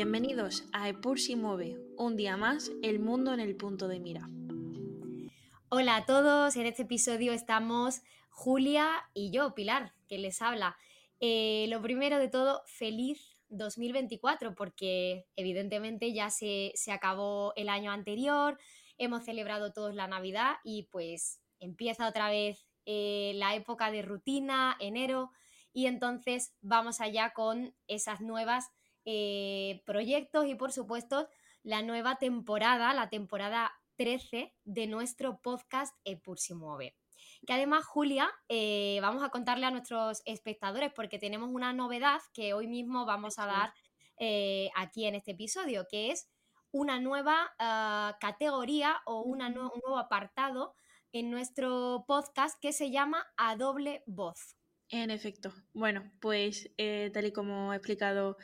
Bienvenidos a Epur si mueve, un día más, el mundo en el punto de mira. Hola a todos, en este episodio estamos Julia y yo, Pilar, que les habla. Eh, lo primero de todo, feliz 2024, porque evidentemente ya se, se acabó el año anterior, hemos celebrado todos la Navidad y pues empieza otra vez eh, la época de rutina, enero, y entonces vamos allá con esas nuevas eh, proyectos y por supuesto la nueva temporada, la temporada 13 de nuestro podcast Epur si mueve. Que además, Julia, eh, vamos a contarle a nuestros espectadores porque tenemos una novedad que hoy mismo vamos a dar aquí en este episodio, que es una nueva ah, categoría o un nuevo apartado en nuestro podcast que se llama A Doble Voz. En efecto. Bueno, pues eh, tal y como ha explicado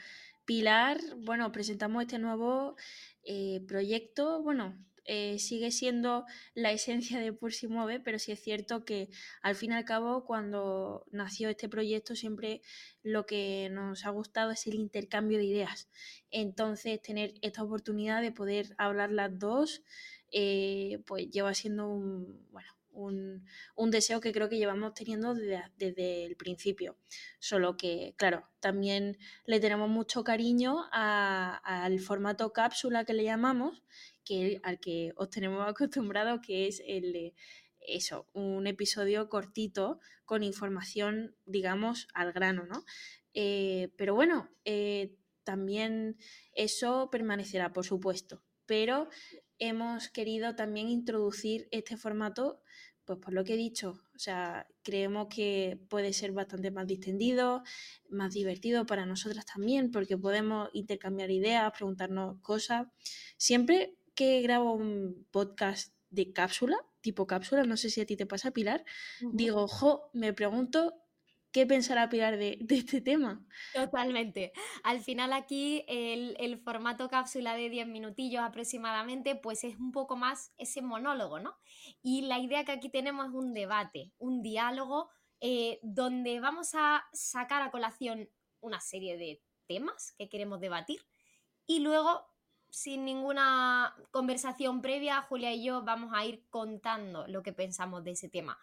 Pilar, bueno, presentamos este nuevo eh, proyecto. Bueno, eh, sigue siendo la esencia de Pulsi Mueve, pero sí es cierto que al fin y al cabo, cuando nació este proyecto, siempre lo que nos ha gustado es el intercambio de ideas. Entonces, tener esta oportunidad de poder hablar las dos, eh, pues lleva siendo un, bueno, un, deseo que creo que llevamos teniendo desde, el principio. Solo que, claro, también le tenemos mucho cariño al formato cápsula que le llamamos, que, al que os tenemos acostumbrado, que es el eso, un episodio cortito con información, digamos, al grano, ¿no? Eh, pero bueno, eh, también eso permanecerá, por supuesto. Pero hemos querido también introducir este formato, pues por lo que he dicho, o sea, creemos que puede ser bastante más distendido, más divertido para nosotras también, porque podemos intercambiar ideas, preguntarnos cosas. Siempre que grabo un podcast de cápsula, tipo cápsula, no sé si a ti te pasa, Pilar, digo, jo, me pregunto ¿Qué pensará Pilar de, este tema? Totalmente. Al final aquí el, formato cápsula de 10 minutillos aproximadamente, pues es un poco más ese monólogo, ¿no? Y la idea que aquí tenemos es un debate, un diálogo eh, donde vamos a sacar a colación una serie de temas que queremos debatir y luego sin ninguna conversación previa, Julia y yo vamos a ir contando lo que pensamos de ese tema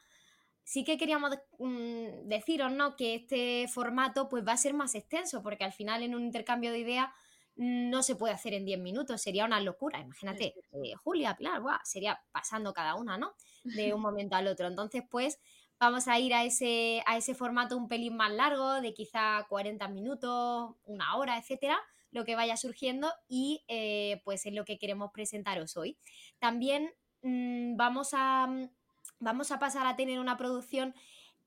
sí que queríamos mm, deciros ¿no? que este formato pues, va a ser más extenso, porque al final en un intercambio de ideas no se puede hacer en 10 minutos, sería una locura. Imagínate, eh, Julia, Pilar, sería pasando cada una, ¿no? De un momento al otro. Entonces, pues vamos a ir a ese, a ese formato un pelín más largo, de quizá 40 minutos, una hora, etcétera, lo que vaya surgiendo y eh, pues es lo que queremos presentaros hoy. También mm, vamos a vamos a pasar a tener una producción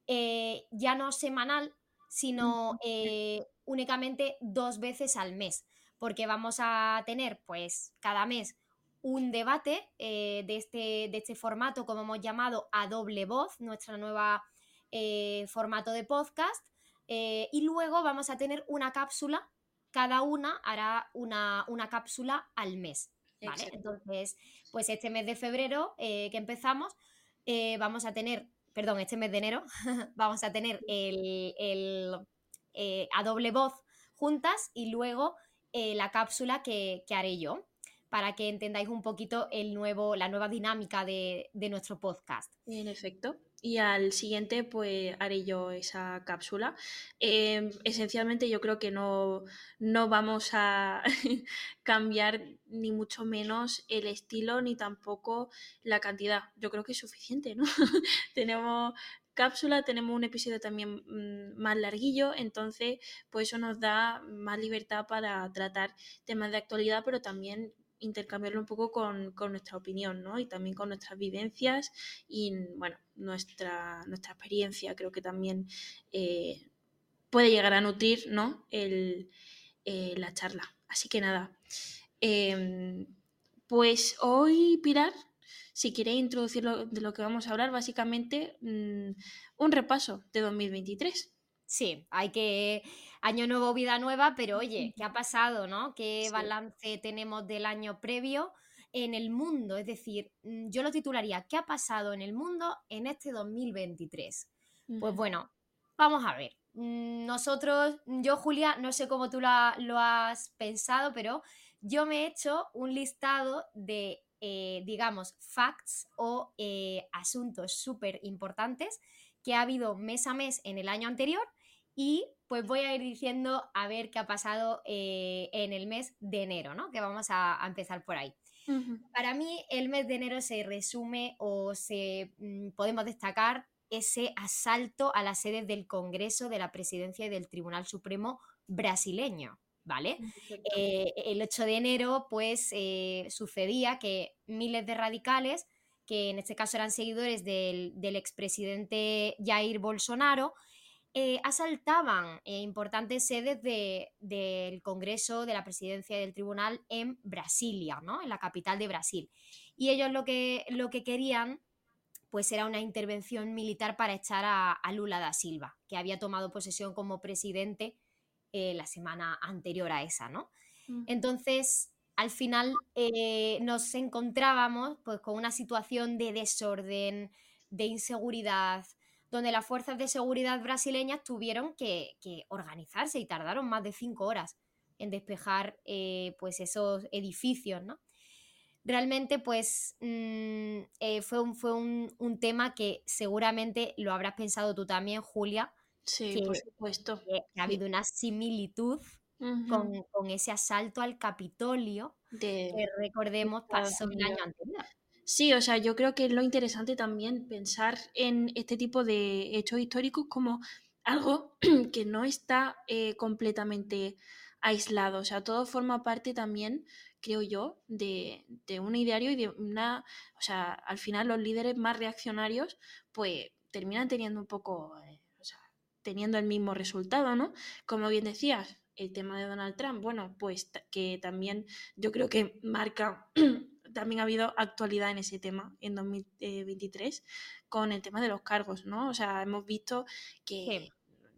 eh, ya no semanal, sino eh, únicamente dos veces al mes, porque vamos a tener pues cada mes un debate eh, de, este, de, este, formato, como hemos llamado, a doble voz, nuestra nueva formato de podcast, y luego vamos a tener una cápsula, cada una hará una, una cápsula al mes. ¿vale? Entonces, pues este mes de febrero que empezamos, eh, vamos a tener, perdón, este mes de enero, vamos a tener el, eh, a doble voz juntas y luego eh, la cápsula que, haré yo para que entendáis un poquito el nuevo, la nueva dinámica de, de nuestro podcast. En efecto y al siguiente pues haré yo esa cápsula. Em, esencialmente yo creo que no, no vamos a cambiar ni mucho menos el estilo ni tampoco la cantidad. Yo creo que es suficiente, ¿no? tenemos cápsula, tenemos un episodio también mm, más larguillo, entonces pues eso nos da más libertad para tratar temas de actualidad, pero también intercambiarlo un poco con, nuestra opinión, ¿no? Y también con nuestras vivencias y, bueno, nuestra, nuestra experiencia. Creo que también eh, puede llegar a nutrir, ¿no? El, eh, la charla. Así que nada. Em, pues hoy, Pilar, si queréis introducir de lo que vamos a hablar, básicamente mm, un repaso de 2023. Sí, hay que. Año nuevo, vida nueva, pero oye, ¿qué ha pasado, no? ¿Qué balance tenemos del año previo en el mundo? Es decir, mm, yo lo titularía ¿Qué ha pasado en el mundo en este 2023? Pues bueno, vamos a ver. mm, nosotros, yo Julia, no sé cómo tú lo has pensado, pero yo me he hecho un listado de, eh, digamos, facts o eh, asuntos súper importantes que ha habido mes a mes en el año anterior y pues voy a ir diciendo a ver qué ha pasado eh, en el mes de enero, ¿no? Que vamos a, empezar por ahí. Para mí el mes de enero se resume o se mm, podemos destacar ese asalto a las sedes del Congreso, de la Presidencia y del Tribunal Supremo brasileño. ¿Vale? Eh, el 8 de enero, pues eh, sucedía que miles de radicales, que en este caso eran seguidores del, del expresidente Jair Bolsonaro, eh, asaltaban importantes sedes del Congreso, de la Presidencia y del Tribunal en Brasilia, ¿no? En la capital de Brasil. Y ellos lo que, lo que querían pues era una intervención militar para echar a, Lula da Silva, que había tomado posesión como presidente eh, la semana anterior a esa, ¿no? Mm. Entonces, al final eh, nos encontrábamos pues, con una situación de desorden, de inseguridad, donde las fuerzas de seguridad brasileñas tuvieron que, organizarse y tardaron más de cinco horas en despejar eh, pues esos edificios, ¿no? realmente pues mm, eh, fue, un, fue un, tema que seguramente lo habrás pensado tú también, Julia. Sí, por supuesto. Que, ha habido una similitud con, ese asalto al Capitolio que recordemos pasó el año anterior. Sí, o sea, yo creo que es lo interesante también pensar en este tipo de hechos históricos como algo que no está eh, completamente aislado, o sea, todo forma parte también creo yo, de, un ideario y de una, o sea, al final los líderes más reaccionarios, pues terminan teniendo un poco, eh, o sea, teniendo el mismo resultado, ¿no? Como bien decías, el tema de Donald Trump, bueno, pues que también yo creo que marca, también ha habido actualidad en ese tema en 2023 con el tema de los cargos, ¿no? O sea, hemos visto que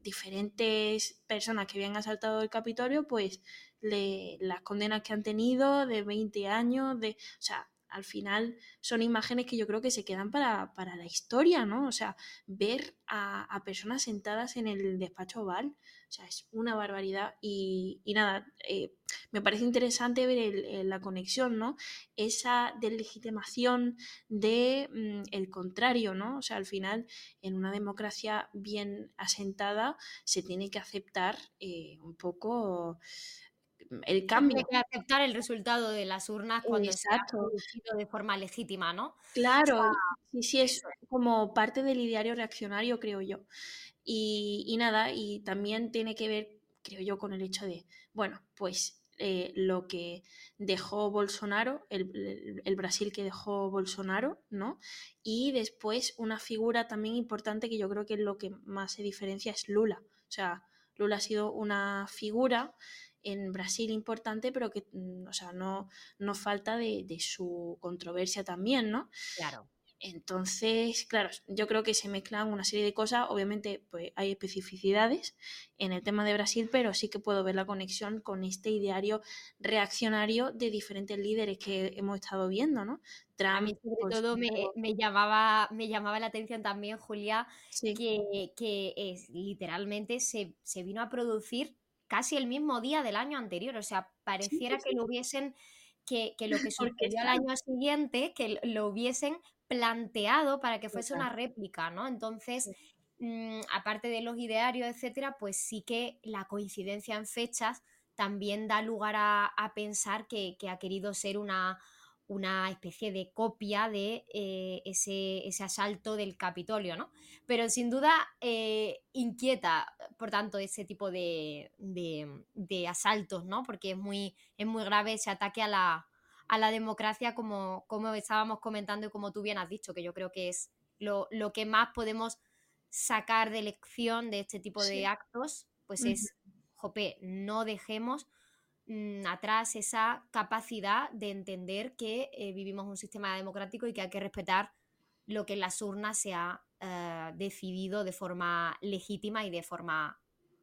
diferentes personas que habían asaltado el Capitolio, pues las condenas que han tenido de 20 años, de, o sea, al final son imágenes que yo creo que se quedan para, la historia, ¿no? O sea, ver a, personas sentadas en el despacho oval, o sea, es una barbaridad y, nada, eh, me parece interesante ver la conexión, ¿no? Esa deslegitimación de mm, el contrario, ¿no? O sea, al final, en una democracia bien asentada, se tiene que aceptar eh, un poco el cambio. Hay que aceptar el resultado de las urnas cuando se ha producido de forma legítima, ¿no? Claro, sí, sí, es como parte del ideario reaccionario, creo yo. Y, nada, y también tiene que ver, creo yo, con el hecho de, bueno, pues eh, lo que dejó Bolsonaro, el, Brasil que dejó Bolsonaro, ¿no? Y después una figura también importante que yo creo que es lo que más se diferencia es Lula. O sea, Lula ha sido una figura en Brasil importante, pero que, mm, o sea, no, no falta de, su controversia también, ¿no? Claro. Entonces, claro, yo creo que se mezclan una serie de cosas. Obviamente, pues hay especificidades en el tema de Brasil, pero sí que puedo ver la conexión con este ideario reaccionario de diferentes líderes que hemos estado viendo, ¿no? a mí sobre todo me, llamaba, me llamaba la atención también, Julia, que, que es, literalmente se, se vino a producir casi el mismo día del año anterior. O sea, pareciera que lo hubiesen, que, lo que sucedió al año siguiente, que lo hubiesen planteado para que fuese una réplica, ¿no? Entonces, mm, aparte de los idearios, etcétera, pues sí que la coincidencia en fechas también da lugar a, pensar que, ha querido ser una, una especie de copia de eh, ese, ese, asalto del Capitolio, ¿no? Pero sin duda eh, inquieta, por tanto, ese tipo de, de, asaltos, ¿no? Porque es muy, es muy grave ese ataque a la, a la democracia, como, como estábamos comentando y como tú bien has dicho, que yo creo que es lo, lo que más podemos sacar de lección de este tipo de actos, pues es, jope, no dejemos Mm, atrás esa capacidad de entender que eh, vivimos un sistema democrático y que hay que respetar lo que en las urnas se ha eh, decidido de forma legítima y de forma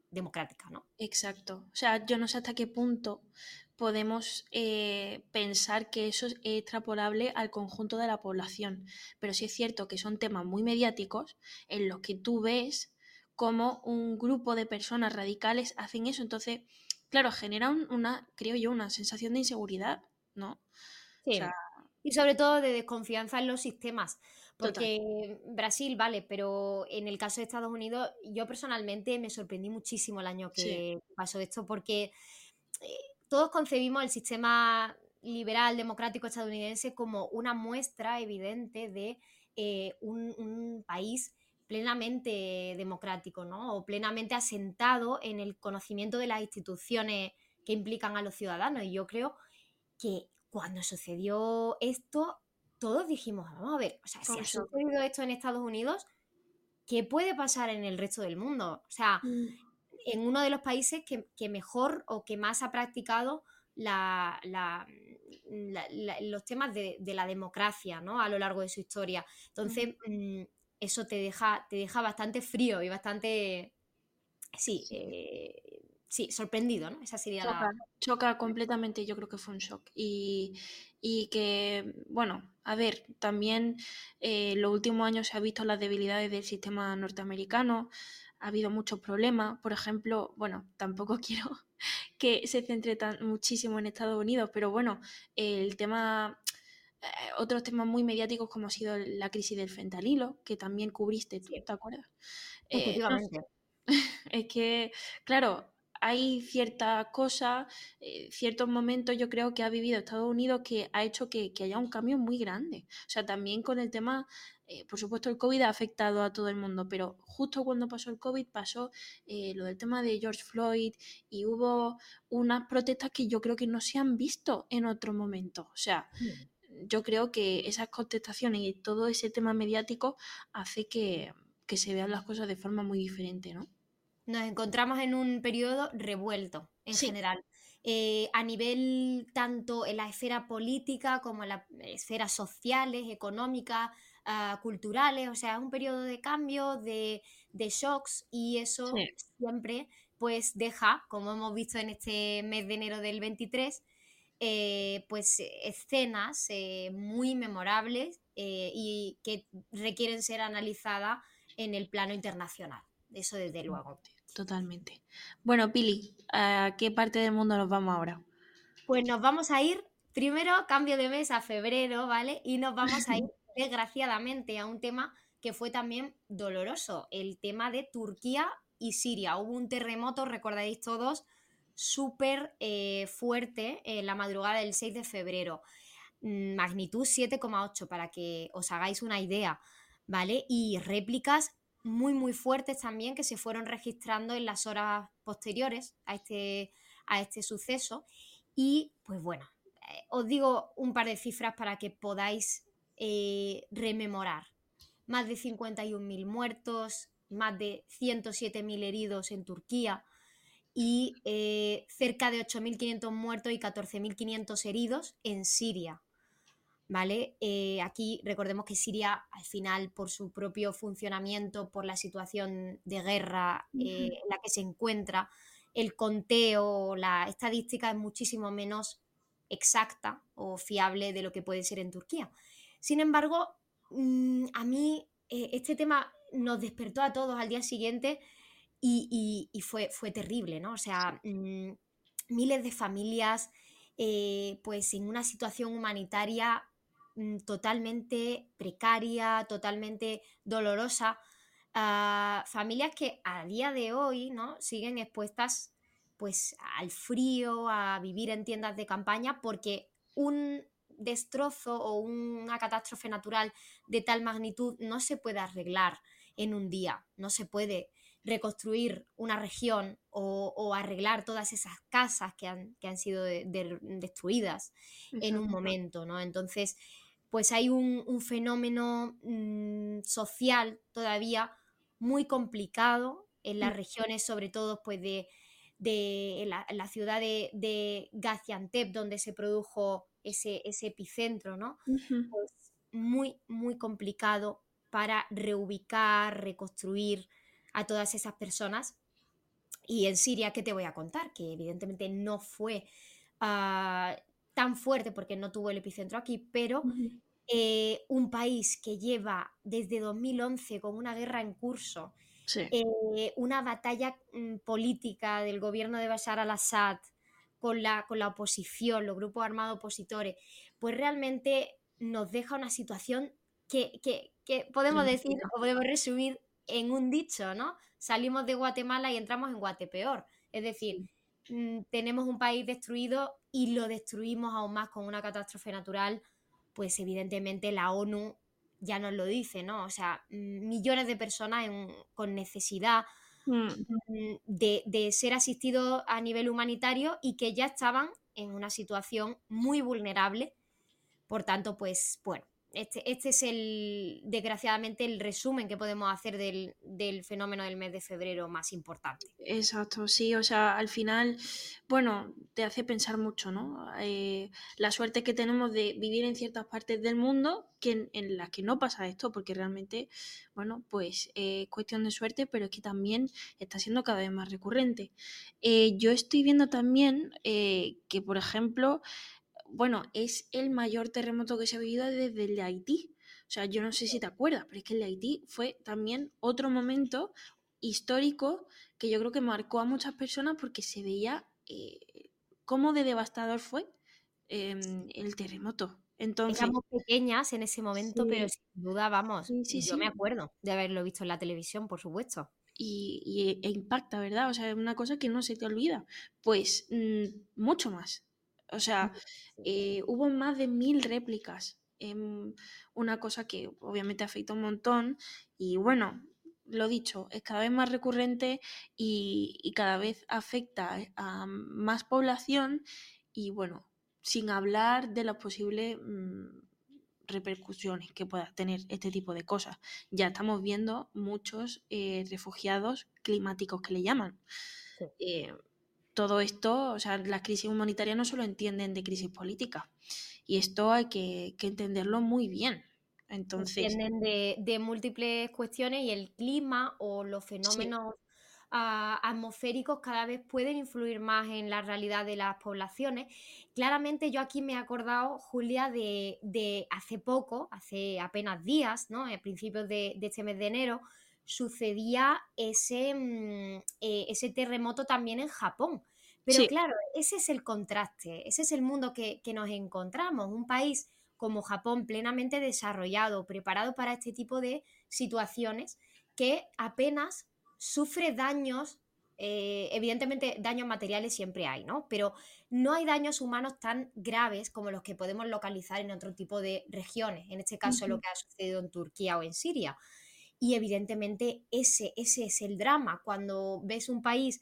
democrática, ¿no? Exacto. O sea, yo no sé hasta qué punto podemos eh, pensar que eso es extrapolable al conjunto de la población, pero sí es cierto que son temas muy mediáticos en los que tú ves cómo un grupo de personas radicales hacen eso. Entonces, claro, genera una, creo yo, una sensación de inseguridad, ¿no? Sí. y sobre todo de desconfianza en los sistemas. Porque Brasil, vale, pero en el caso de Estados Unidos, yo personalmente me sorprendí muchísimo el año que pasó esto, porque eh, todos concebimos el sistema liberal democrático estadounidense como una muestra evidente de eh, un, país plenamente democrático, ¿no? O plenamente asentado en el conocimiento de las instituciones que implican a los ciudadanos. Y yo creo que cuando sucedió esto, todos dijimos, vamos a ver, o sea, si ha sucedido esto en Estados Unidos, ¿qué puede pasar en el resto del mundo? O sea, mm. En uno de los países que, mejor o que más ha practicado la, los temas de, la democracia ¿no? a lo largo de su historia. Entonces, mm, eso te deja, te deja bastante frío y bastante, sí, eh, sí, sorprendido, ¿no? Esa sería choca, la... Choca completamente, yo creo que fue un shock. Y, que, bueno, a ver, también eh, los últimos años se ha visto las debilidades del sistema norteamericano, ha habido muchos problemas, por ejemplo, bueno, tampoco quiero que se centre tan, muchísimo en Estados Unidos, pero bueno, el tema... Eh, otros temas muy mediáticos como ha sido la crisis del fentanilo, que también cubriste tú, ¿te acuerdas? Eh, es que, claro, hay ciertas cosas, eh, ciertos momentos yo creo que ha vivido Estados Unidos que ha hecho que, haya un cambio muy grande. O sea, también con el tema, eh, por supuesto el COVID ha afectado a todo el mundo, pero justo cuando pasó el COVID pasó eh, lo del tema de George Floyd y hubo unas protestas que yo creo que no se han visto en otro momento. O sea, mm. yo creo que esas contestaciones y todo ese tema mediático hace que, que se vean las cosas de forma muy diferente, ¿no? Nos encontramos en un periodo revuelto en general. Eh, a nivel tanto en la esfera política como en las esferas sociales, económicas, ah, culturales, o sea, es un periodo de cambio, de, shocks y eso siempre pues deja, como hemos visto en este mes de enero del 23, eh, pues escenas eh, muy memorables y que requieren ser analizadas en el plano internacional. Eso desde luego. Totalmente. Bueno, Pili, ¿a qué parte del mundo nos vamos ahora? Pues nos vamos a ir, primero cambio de mes a febrero, ¿vale? Y nos vamos a ir, desgraciadamente, a un tema que fue también doloroso, el tema de Turquía y Siria. Hubo un terremoto, recordáis todos, súper eh, fuerte en la madrugada del 6 de febrero. Mm, magnitud 7,8 para que os hagáis una idea, ¿vale? Y réplicas muy, muy fuertes también que se fueron registrando en las horas posteriores a este, a este suceso. Y pues bueno, eh, os digo un par de cifras para que podáis eh, rememorar. Más de 51.000 muertos, más de 107.000 heridos en Turquía y eh, cerca de 8.500 muertos y 14.500 heridos en Siria. ¿Vale? Eh, aquí recordemos que Siria, al final, por su propio funcionamiento, por la situación de guerra eh, en la que se encuentra, el conteo, la estadística es muchísimo menos exacta o fiable de lo que puede ser en Turquía. Sin embargo, mm, a mí eh, este tema nos despertó a todos al día siguiente y, fue, fue, terrible, ¿no? O sea, mm, miles de familias, pues en una situación humanitaria Mm, totalmente precaria, totalmente dolorosa, a familias que a día de hoy ¿no? siguen expuestas pues al frío, a vivir en tiendas de campaña, porque un destrozo o una catástrofe natural de tal magnitud no se puede arreglar en un día, no se puede reconstruir una región o, arreglar todas esas casas que han, sido destruidas en un momento, ¿no? Entonces, pues hay un, fenómeno mm, social todavía muy complicado en las mm. regiones, sobre todo pues de, la, ciudad de, Gaziantep, donde se produjo ese, epicentro, ¿no? Pues muy, muy complicado para reubicar, reconstruir a todas esas personas. Y en Siria, ¿qué te voy a contar? Que evidentemente no fue ah, tan fuerte porque no tuvo el epicentro aquí, pero eh, un país que lleva desde 2011 con una guerra en curso eh, una batalla mm, política del gobierno de Bashar al-Assad con la, con la oposición, los grupos armados opositores, pues realmente nos deja una situación que, podemos decir o podemos resumir en un dicho, ¿no? Salimos de Guatemala y entramos en Guatepeor. Es decir, tenemos un país destruido y lo destruimos aún más con una catástrofe natural, pues evidentemente la ONU ya nos lo dice, ¿no? O sea, mm, millones de personas con necesidad mm. de, de, ser asistidos a nivel humanitario y que ya estaban en una situación muy vulnerable. Por tanto, pues bueno, este, este, es el, desgraciadamente, el resumen que podemos hacer del, fenómeno del mes de febrero más importante. Exacto, sí, o sea, al final, bueno, te hace pensar mucho, ¿no? Eh, la suerte que tenemos de vivir en ciertas partes del mundo que, en, las que no pasa esto, porque realmente, bueno, pues es cuestión de suerte, pero es que también está siendo cada vez más recurrente. Eh, yo estoy viendo también eh, que, por ejemplo, bueno, es el mayor terremoto que se ha vivido desde el de Haití. O sea, yo no sé si te acuerdas, pero es que el de Haití fue también otro momento histórico que yo creo que marcó a muchas personas porque se veía eh, cómo de devastador fue em, el terremoto. Entonces, Éramos pequeñas en ese momento, pero sin duda, vamos, yo me acuerdo de haberlo visto en la televisión, por supuesto. Y, e impacta, ¿verdad? O sea, es una cosa que no se te olvida. Pues mm, mucho más. O sea, eh, hubo más de mil réplicas. una cosa que obviamente afecta un montón. Y bueno, lo dicho, es cada vez más recurrente y, cada vez afecta a más población. Y bueno, sin hablar de las posibles mm, repercusiones que pueda tener este tipo de cosas. Ya estamos viendo muchos eh, refugiados climáticos que le llaman. Eh, todo esto, o sea, las crisis humanitarias no solo entienden de crisis política. Y esto hay que, entenderlo muy bien. Entonces, entienden de, múltiples cuestiones y el clima o los fenómenos ah, atmosféricos cada vez pueden influir más en la realidad de las poblaciones. Claramente yo aquí me he acordado, Julia, de, hace poco, hace apenas días, ¿no? a principios de, de este mes de enero, sucedía ese, mm, eh, ese terremoto también en Japón. Pero claro, ese es el contraste, ese es el mundo que, nos encontramos, un país como Japón plenamente desarrollado, preparado para este tipo de situaciones, que apenas sufre daños, eh, evidentemente daños materiales siempre hay, ¿no? Pero no hay daños humanos tan graves como los que podemos localizar en otro tipo de regiones, en este caso lo que ha sucedido en Turquía o en Siria. Y evidentemente ese, ese es el drama. Cuando ves un país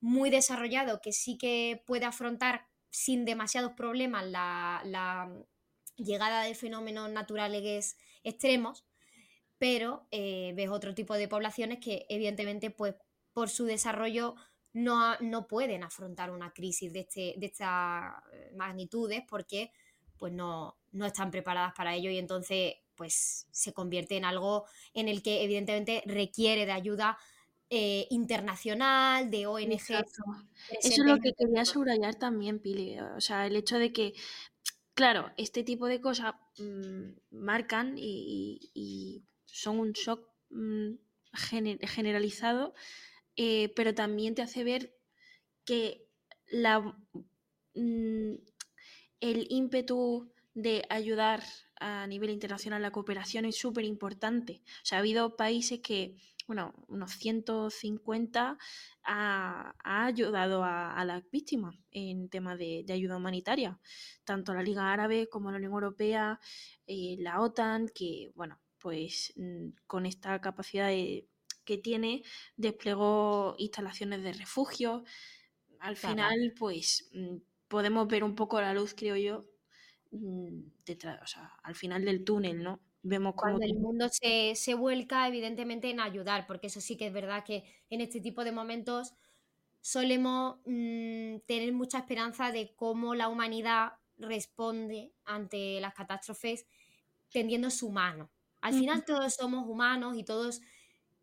muy desarrollado que sí que puede afrontar sin demasiados problemas la, llegada de fenómenos naturales extremos, pero eh, ves otro tipo de poblaciones que evidentemente pues por su desarrollo no, no pueden afrontar una crisis de, este, de estas magnitudes porque pues no, no están preparadas para ello y entonces pues se convierte en algo en el que evidentemente requiere de ayuda eh, internacional, de ONG. Eso es lo que quería subrayar también, Pili. O sea, el hecho de que, claro, este tipo de cosas mm, marcan y, son un shock mm, generalizado, eh, pero también te hace ver que la, mm, el ímpetu de ayudar a nivel internacional la cooperación es súper importante. O sea, ha habido países que, bueno, unos 150 ha, ayudado a, las víctimas en temas de, ayuda humanitaria, tanto la Liga Árabe como la Unión Europea, eh, la OTAN, que, bueno, pues mm, con esta capacidad que tiene, desplegó instalaciones de refugio. Al final, pues mm, podemos ver un poco la luz, creo yo, detrás, o sea, al final del túnel, ¿no? Vemos cómo Cuando el mundo se, se, vuelca, evidentemente, en ayudar, porque eso sí que es verdad que en este tipo de momentos solemos mm, tener mucha esperanza de cómo la humanidad responde ante las catástrofes tendiendo su mano. Al final todos somos humanos y todos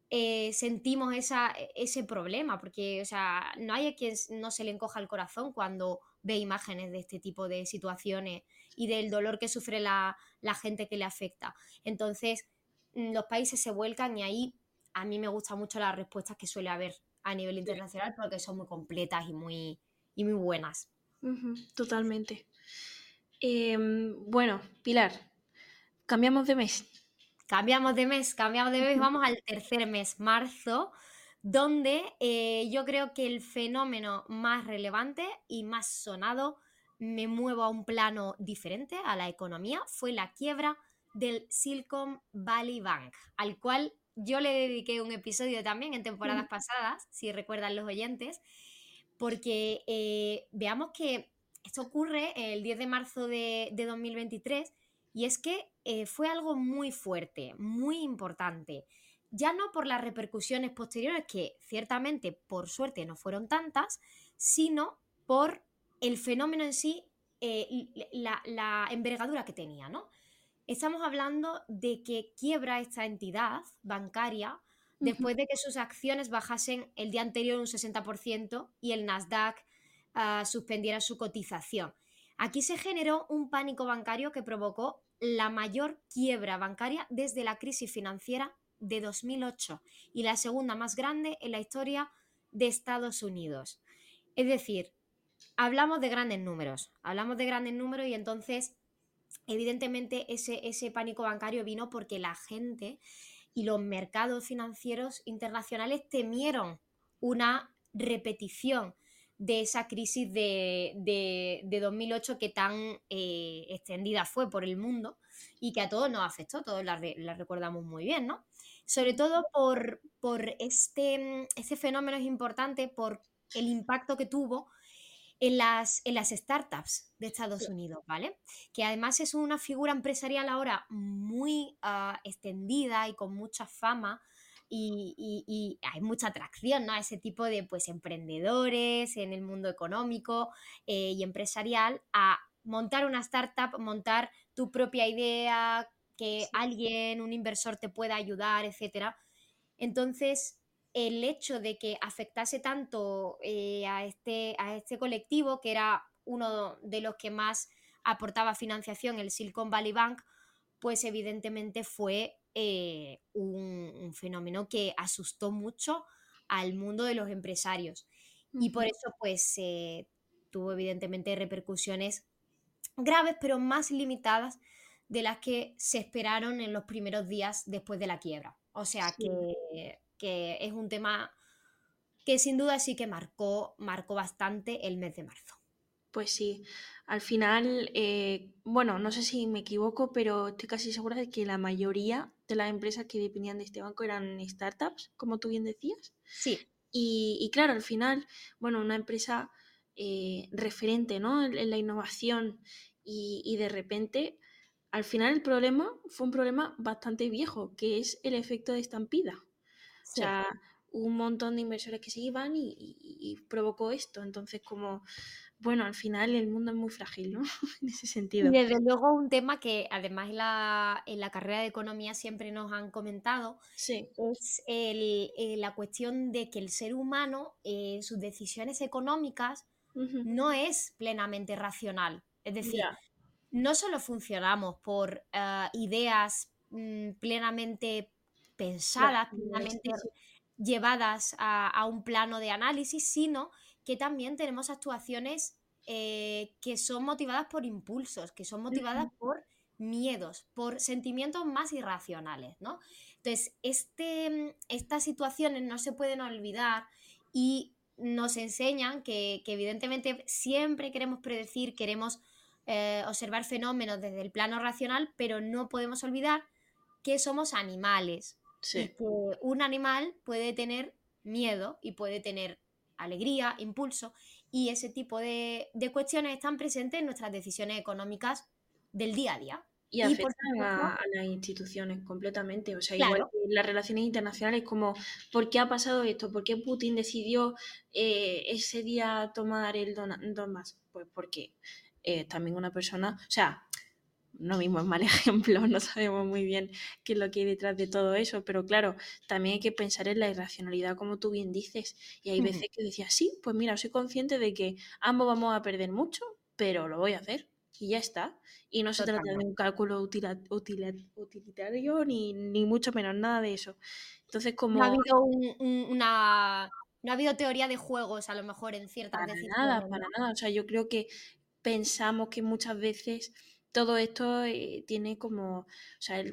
eh, sentimos esa, ese problema, porque o sea, no hay a quien no se le encoja el corazón cuando ve imágenes de este tipo de situaciones y del dolor que sufre la, gente que le afecta. Entonces, mm, los países se vuelcan y ahí a mí me gustan mucho las respuestas que suele haber a nivel internacional porque son muy completas y muy, y muy buenas. totalmente. Em, bueno, Pilar, cambiamos de mes. Cambiamos de mes, cambiamos de mes, vamos al tercer mes, marzo, donde eh, yo creo que el fenómeno más relevante y más sonado, me muevo a un plano diferente a la economía, fue la quiebra del Silicon Valley Bank, al cual yo le dediqué un episodio también en temporadas pasadas, si recuerdan los oyentes, porque eh, veamos que esto ocurre el 10 de marzo de, 2023 y es que eh, fue algo muy fuerte, muy importante. Ya no por las repercusiones posteriores, que ciertamente por suerte no fueron tantas, sino por el fenómeno en sí, eh, la, la, envergadura que tenía, ¿no? Estamos hablando de que quiebra esta entidad bancaria después de que sus acciones bajasen el día anterior un 60% y el Nasdaq uh, suspendiera su cotización. Aquí se generó un pánico bancario que provocó la mayor quiebra bancaria desde la crisis financiera de 2008 y la segunda más grande en la historia de Estados Unidos. Es decir, hablamos de grandes números, hablamos de grandes números y entonces evidentemente ese, ese pánico bancario vino porque la gente y los mercados financieros internacionales temieron una repetición de esa crisis de, de, 2008 que tan eh, extendida fue por el mundo y que a todos nos afectó, todos la, recordamos muy bien, ¿no? Sobre todo por, por este, este fenómeno es importante, por el impacto que tuvo en las, en las startups de Estados Unidos, ¿vale? Que además es una figura empresarial ahora muy ah, extendida y con mucha fama y, hay mucha atracción ¿no? a ese tipo de pues, emprendedores en el mundo económico eh, y empresarial a montar una startup, montar tu propia idea, que alguien, un inversor te pueda ayudar, etc. Entonces, el hecho de que afectase tanto eh, a, este, a este colectivo, que era uno de los que más aportaba financiación, el Silicon Valley Bank, pues evidentemente fue eh, un, fenómeno que asustó mucho al mundo de los empresarios. Y por eso, pues, eh, tuvo evidentemente repercusiones graves, pero más limitadas de las que se esperaron en los primeros días después de la quiebra. O sea que que es un tema que sin duda sí que marcó, marcó bastante el mes de marzo. Pues sí, al final, eh, bueno, no sé si me equivoco, pero estoy casi segura de que la mayoría de las empresas que dependían de este banco eran startups, como tú bien decías. Sí. Y, claro, al final, bueno, una empresa eh, referente ¿no? en, la innovación y, y de repente, al final el problema fue un problema bastante viejo, que es el efecto de estampida. O sea, un montón de inversores que se iban y, provocó esto. Entonces, como, bueno, al final el mundo es muy frágil, ¿no? en ese sentido. Desde luego, un tema que además en la, en la carrera de economía siempre nos han comentado es el, eh, la cuestión de que el ser humano, en sus decisiones económicas, no es plenamente racional. Es decir, no solo funcionamos por ah, ideas mm, plenamente pensadas, plenamente llevadas a, un plano de análisis, sino que también tenemos actuaciones eh, que son motivadas por impulsos, que son motivadas por miedos, por sentimientos más irracionales, ¿no? Entonces, este, estas situaciones no se pueden olvidar y nos enseñan que, evidentemente siempre queremos predecir, queremos eh, observar fenómenos desde el plano racional, pero no podemos olvidar que somos animales, que un animal puede tener miedo y puede tener alegría, impulso, y ese tipo de, cuestiones están presentes en nuestras decisiones económicas del día a día. Y afectan a, las instituciones completamente. O sea, igual que las relaciones internacionales, como ¿por qué ha pasado esto? ¿Por qué Putin decidió eh, ese día tomar el Donbass? Pues porque eh, también una persona, o sea, no mismo es mal ejemplo, no sabemos muy bien qué es lo que hay detrás de todo eso, pero claro, también hay que pensar en la irracionalidad, como tú bien dices, y hay veces que decías, sí, pues mira, soy consciente de que ambos vamos a perder mucho, pero lo voy a hacer. y ya está. Y no se trata de un cálculo utilitario ni, ni, mucho menos nada de eso. Entonces, como... No ha habido una... No ha habido teoría de juegos, a lo mejor, en ciertas para Nada, para nada. O sea, yo creo que pensamos que muchas veces todo esto eh, tiene como, o sea,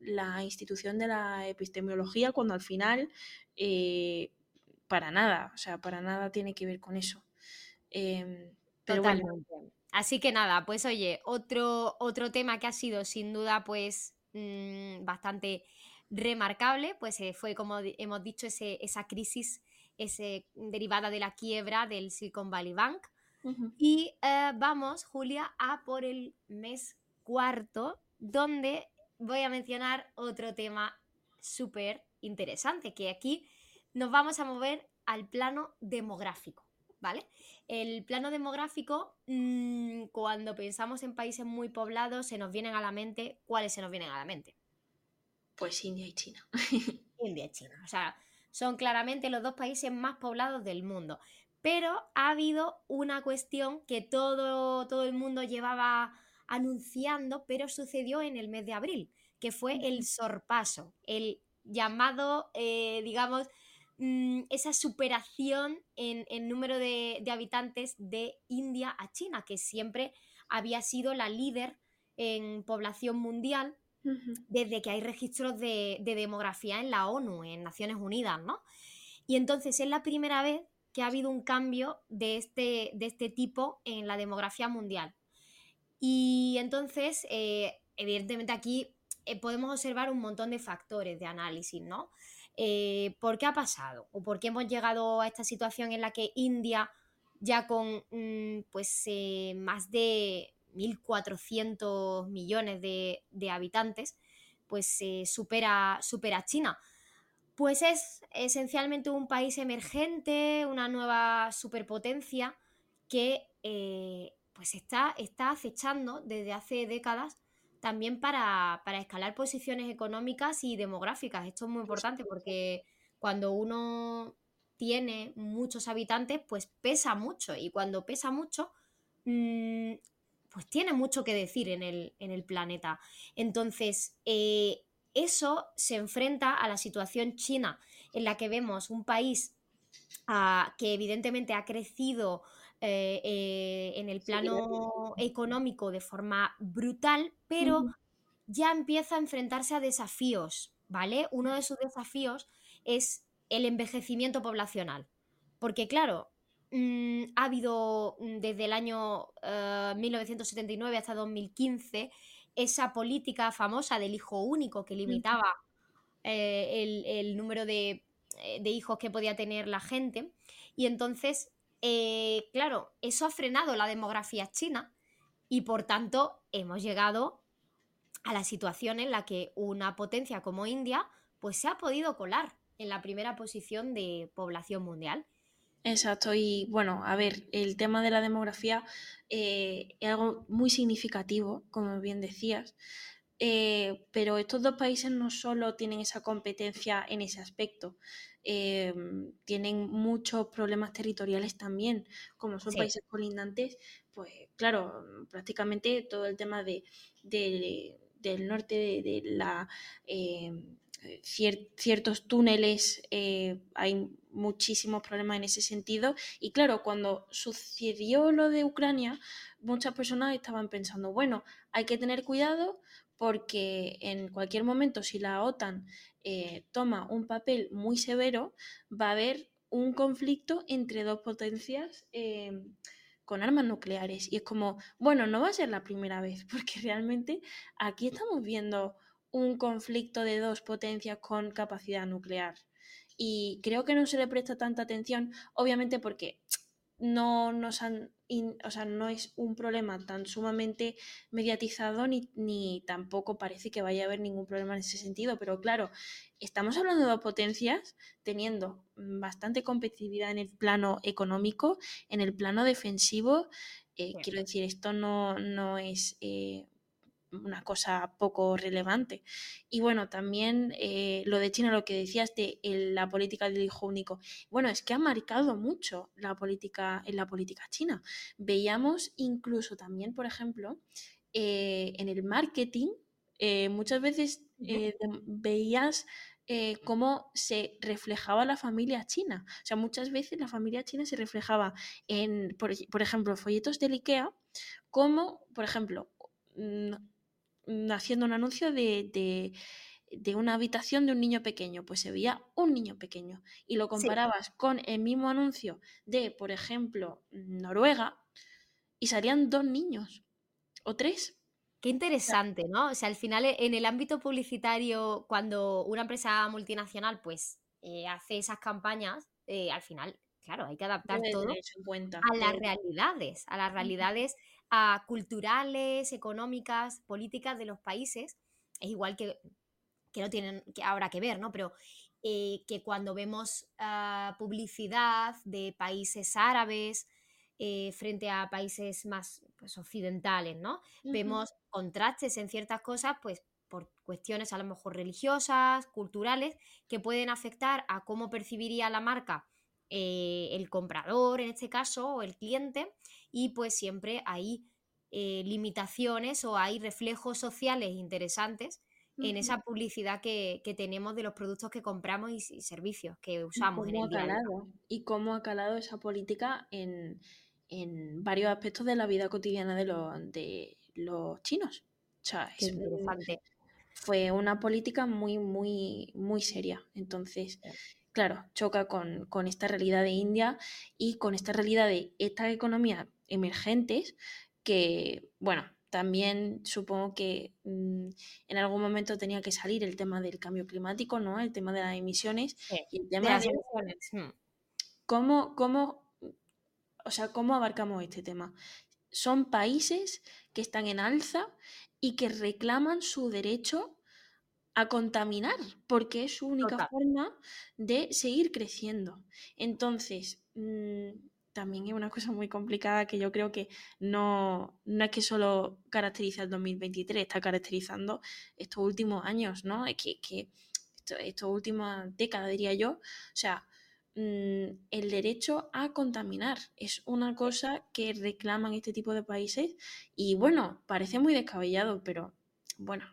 la institución de la epistemología, cuando al final, eh, para nada, o sea, para nada tiene que ver con eso. Em, Totalmente. Así que nada, pues oye, otro, otro tema que ha sido sin duda pues mm, bastante remarcable, pues eh, fue como hemos dicho ese, esa crisis ese, derivada de la quiebra del Silicon Valley Bank. Y eh, vamos, Julia, a por el mes cuarto, donde voy a mencionar otro tema súper interesante, que aquí nos vamos a mover al plano demográfico, ¿vale? El plano demográfico, mm, cuando pensamos en países muy poblados, se nos vienen a la mente, ¿cuáles se nos vienen a la mente? Pues India y China. India y China. O sea, son claramente los dos países más poblados del mundo. Pero ha habido una cuestión que todo, todo el mundo llevaba anunciando, pero sucedió en el mes de abril, que fue el sorpaso, el llamado, eh, digamos, Mm, esa superación en, número de, habitantes de India a China, que siempre había sido la líder en población mundial desde que hay registros de, demografía en la ONU, en Naciones Unidas, ¿no? Y entonces es la primera vez que ha habido un cambio de este, de este tipo en la demografía mundial. Y entonces, eh, evidentemente aquí eh, podemos observar un montón de factores de análisis, ¿no? Eh, ¿por qué ha pasado? ¿O por qué hemos llegado a esta situación en la que India, ya con mm, pues, más de 1.400 millones de, habitantes, pues supera, supera a China? Pues es esencialmente un país emergente, una nueva superpotencia que eh, pues está, está acechando desde hace décadas también para, escalar posiciones económicas y demográficas. Esto es muy importante porque cuando uno tiene muchos habitantes, pues pesa mucho y cuando pesa mucho, mm, pues tiene mucho que decir en el, planeta. Entonces, eh, eso se enfrenta a la situación china, en la que vemos un país ah, que evidentemente ha crecido eh, eh, en el plano económico de forma brutal, pero ya empieza a enfrentarse a desafíos, ¿vale? Uno de sus desafíos es el envejecimiento poblacional. Porque claro, mm, ha habido mm, desde el año 1979 eh, hasta 2015 esa política famosa del hijo único que limitaba el, número de, de, hijos que podía tener la gente. Y entonces eh, claro, eso ha frenado la demografía china y por tanto hemos llegado a la situación en la que una potencia como India pues se ha podido colar en la primera posición de población mundial. Exacto, y bueno, a ver, el tema de la demografía eh, es algo muy significativo, como bien decías, eh, pero estos dos países no solo tienen esa competencia en ese aspecto, Em, tienen muchos problemas territoriales también, como son países colindantes, pues claro, prácticamente todo el tema de, del norte de, la... Em, ciertos túneles, eh, hay muchísimos problemas en ese sentido. Y claro, cuando sucedió lo de Ucrania, muchas personas estaban pensando, bueno, hay que tener cuidado porque en cualquier momento si la OTAN eh, toma un papel muy severo, va a haber un conflicto entre dos potencias em, con armas nucleares. Y es como, bueno, no va a ser la primera vez, porque realmente aquí estamos viendo un conflicto de dos potencias con capacidad nuclear. Y creo que no se le presta tanta atención, obviamente porque no nos han, o sea, no es un problema tan sumamente mediatizado ni, ni, tampoco parece que vaya a haber ningún problema en ese sentido, pero claro, estamos hablando de dos potencias teniendo bastante competitividad en el plano económico, en el plano defensivo. Eh, quiero decir, esto no, no es eh, una cosa poco relevante. Y bueno, también eh, lo de China, lo que decías de la política del hijo único, bueno, es que ha marcado mucho la política en la política china. Veíamos incluso también, por ejemplo, eh, en el marketing, eh, muchas veces veías cómo se reflejaba la familia china. O sea, muchas veces la familia china se reflejaba en, por, por ejemplo, folletos del IKEA, como, por ejemplo, mm, haciendo un anuncio de, una habitación de un niño pequeño, pues se veía un niño pequeño y lo comparabas con el mismo anuncio de, por ejemplo, Noruega y salían dos niños o tres. Qué interesante, ¿no? O sea, al final e, en el ámbito publicitario, cuando una empresa multinacional pues eh, hace esas campañas, eh, al final, claro, hay que adaptar todo a las realidades, a las realidades culturales, económicas, políticas de los países, es igual que, que no tienen que ahora que ver, ¿no? Pero eh, que cuando vemos ah, publicidad de países árabes eh, frente a países más pues, occidentales, ¿no? Vemos contrastes en ciertas cosas, pues por cuestiones a lo mejor religiosas, culturales, que pueden afectar a cómo percibiría la marca eh, el comprador, en este caso, o el cliente, y pues siempre hay eh, limitaciones o hay reflejos sociales interesantes en esa publicidad que, tenemos de los productos que compramos y, servicios que usamos en el día Y cómo ha calado esa política en, varios aspectos de la vida cotidiana de los, de los chinos. fue una política muy, muy, muy seria. Entonces, claro, choca con, con, esta realidad de India y con esta realidad de estas economías emergentes que, bueno, también supongo que mm, en algún momento tenía que salir el tema del cambio climático, ¿no? El tema de las emisiones. y el tema de emisiones. Hmm. ¿Cómo, cómo, o sea, ¿cómo abarcamos este tema? Son países que están en alza y que reclaman su derecho a contaminar, porque es su única forma de seguir creciendo. Entonces, mm, también es una cosa muy complicada que yo creo que no, no es que solo caracteriza el 2023, está caracterizando estos últimos años, ¿no? Es que, que estos últimas décadas, diría yo. O sea, mm, el derecho a contaminar es una cosa que reclaman este tipo de países y bueno, parece muy descabellado, pero bueno,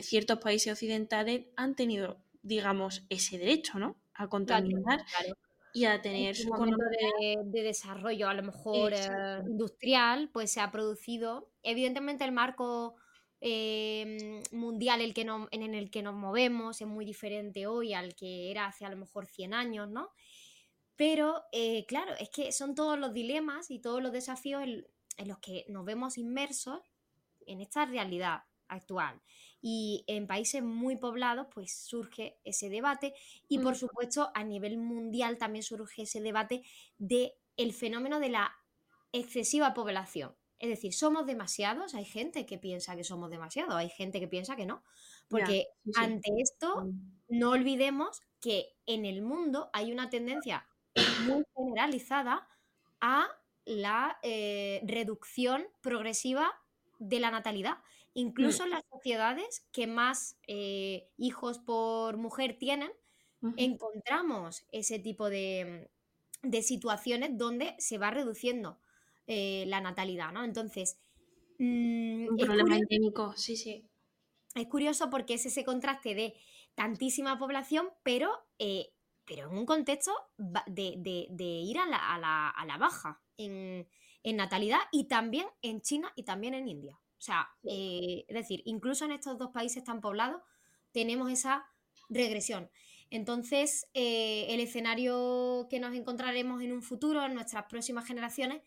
ciertos países occidentales han tenido, digamos, ese derecho, ¿no? A contaminar y a tener su momento de, desarrollo, a lo mejor eh, industrial, pues se ha producido. Evidentemente el marco em, mundial el que en el que nos movemos es muy diferente hoy al que era hace a lo mejor 100 años, ¿no? Pero eh, claro, es que son todos los dilemas y todos los desafíos en los que nos vemos inmersos en esta realidad actual y en países muy poblados pues surge ese debate y por supuesto a nivel mundial también surge ese debate de el fenómeno de la excesiva población. Es decir, somos demasiados, hay gente que piensa que somos demasiados, hay gente que piensa que no. Porque ante esto, mm. no olvidemos que en el mundo hay una tendencia muy generalizada a la eh, reducción progresiva de la natalidad. Mm. Incluso en las sociedades que más eh, hijos por mujer tienen, encontramos ese tipo de, situaciones donde se va reduciendo eh, la natalidad, ¿no? Entonces, mm, un problema endémico, sí, sí. Es curioso porque es ese contraste de tantísima población, pero, eh, pero en un contexto de, ir a la, baja en natalidad y también en China y también en India. O sea, eh, es decir, incluso en estos dos países tan poblados tenemos esa regresión. Entonces, eh, el escenario que nos encontraremos en un futuro, en nuestras próximas generaciones,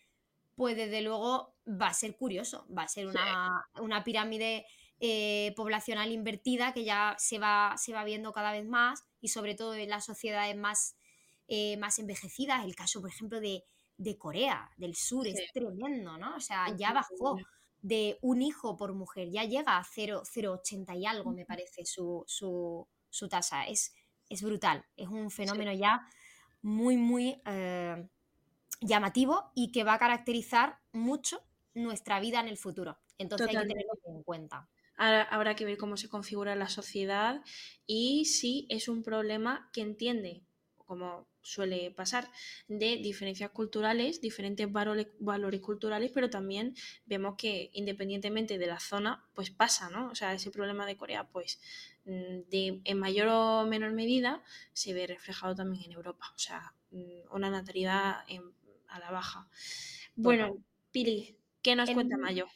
pues desde luego va a ser curioso, va a ser una, pirámide eh, poblacional invertida que ya se va, se va viendo cada vez más y sobre todo en las sociedades más, más envejecidas. El caso, por ejemplo, de, Corea del Sur es tremendo, ¿no? O sea, ya bajó de un hijo por mujer, ya llega a 0,80 y algo, me parece, su, su, tasa. Es, es, brutal, es un fenómeno ya muy, muy eh, llamativo y que va a caracterizar mucho nuestra vida en el futuro. Entonces hay que tenerlo en cuenta. habrá que ver cómo se configura la sociedad y si es un problema que entiende, como suele pasar, de diferencias culturales, diferentes valores, valores, culturales, pero también vemos que independientemente de la zona, pues pasa, ¿no? O sea, ese problema de Corea, pues mm, de, en mayor o menor medida se ve reflejado también en Europa, o sea, mm, una natalidad a la baja. Bueno, Pili, ¿qué nos cuenta Mayo?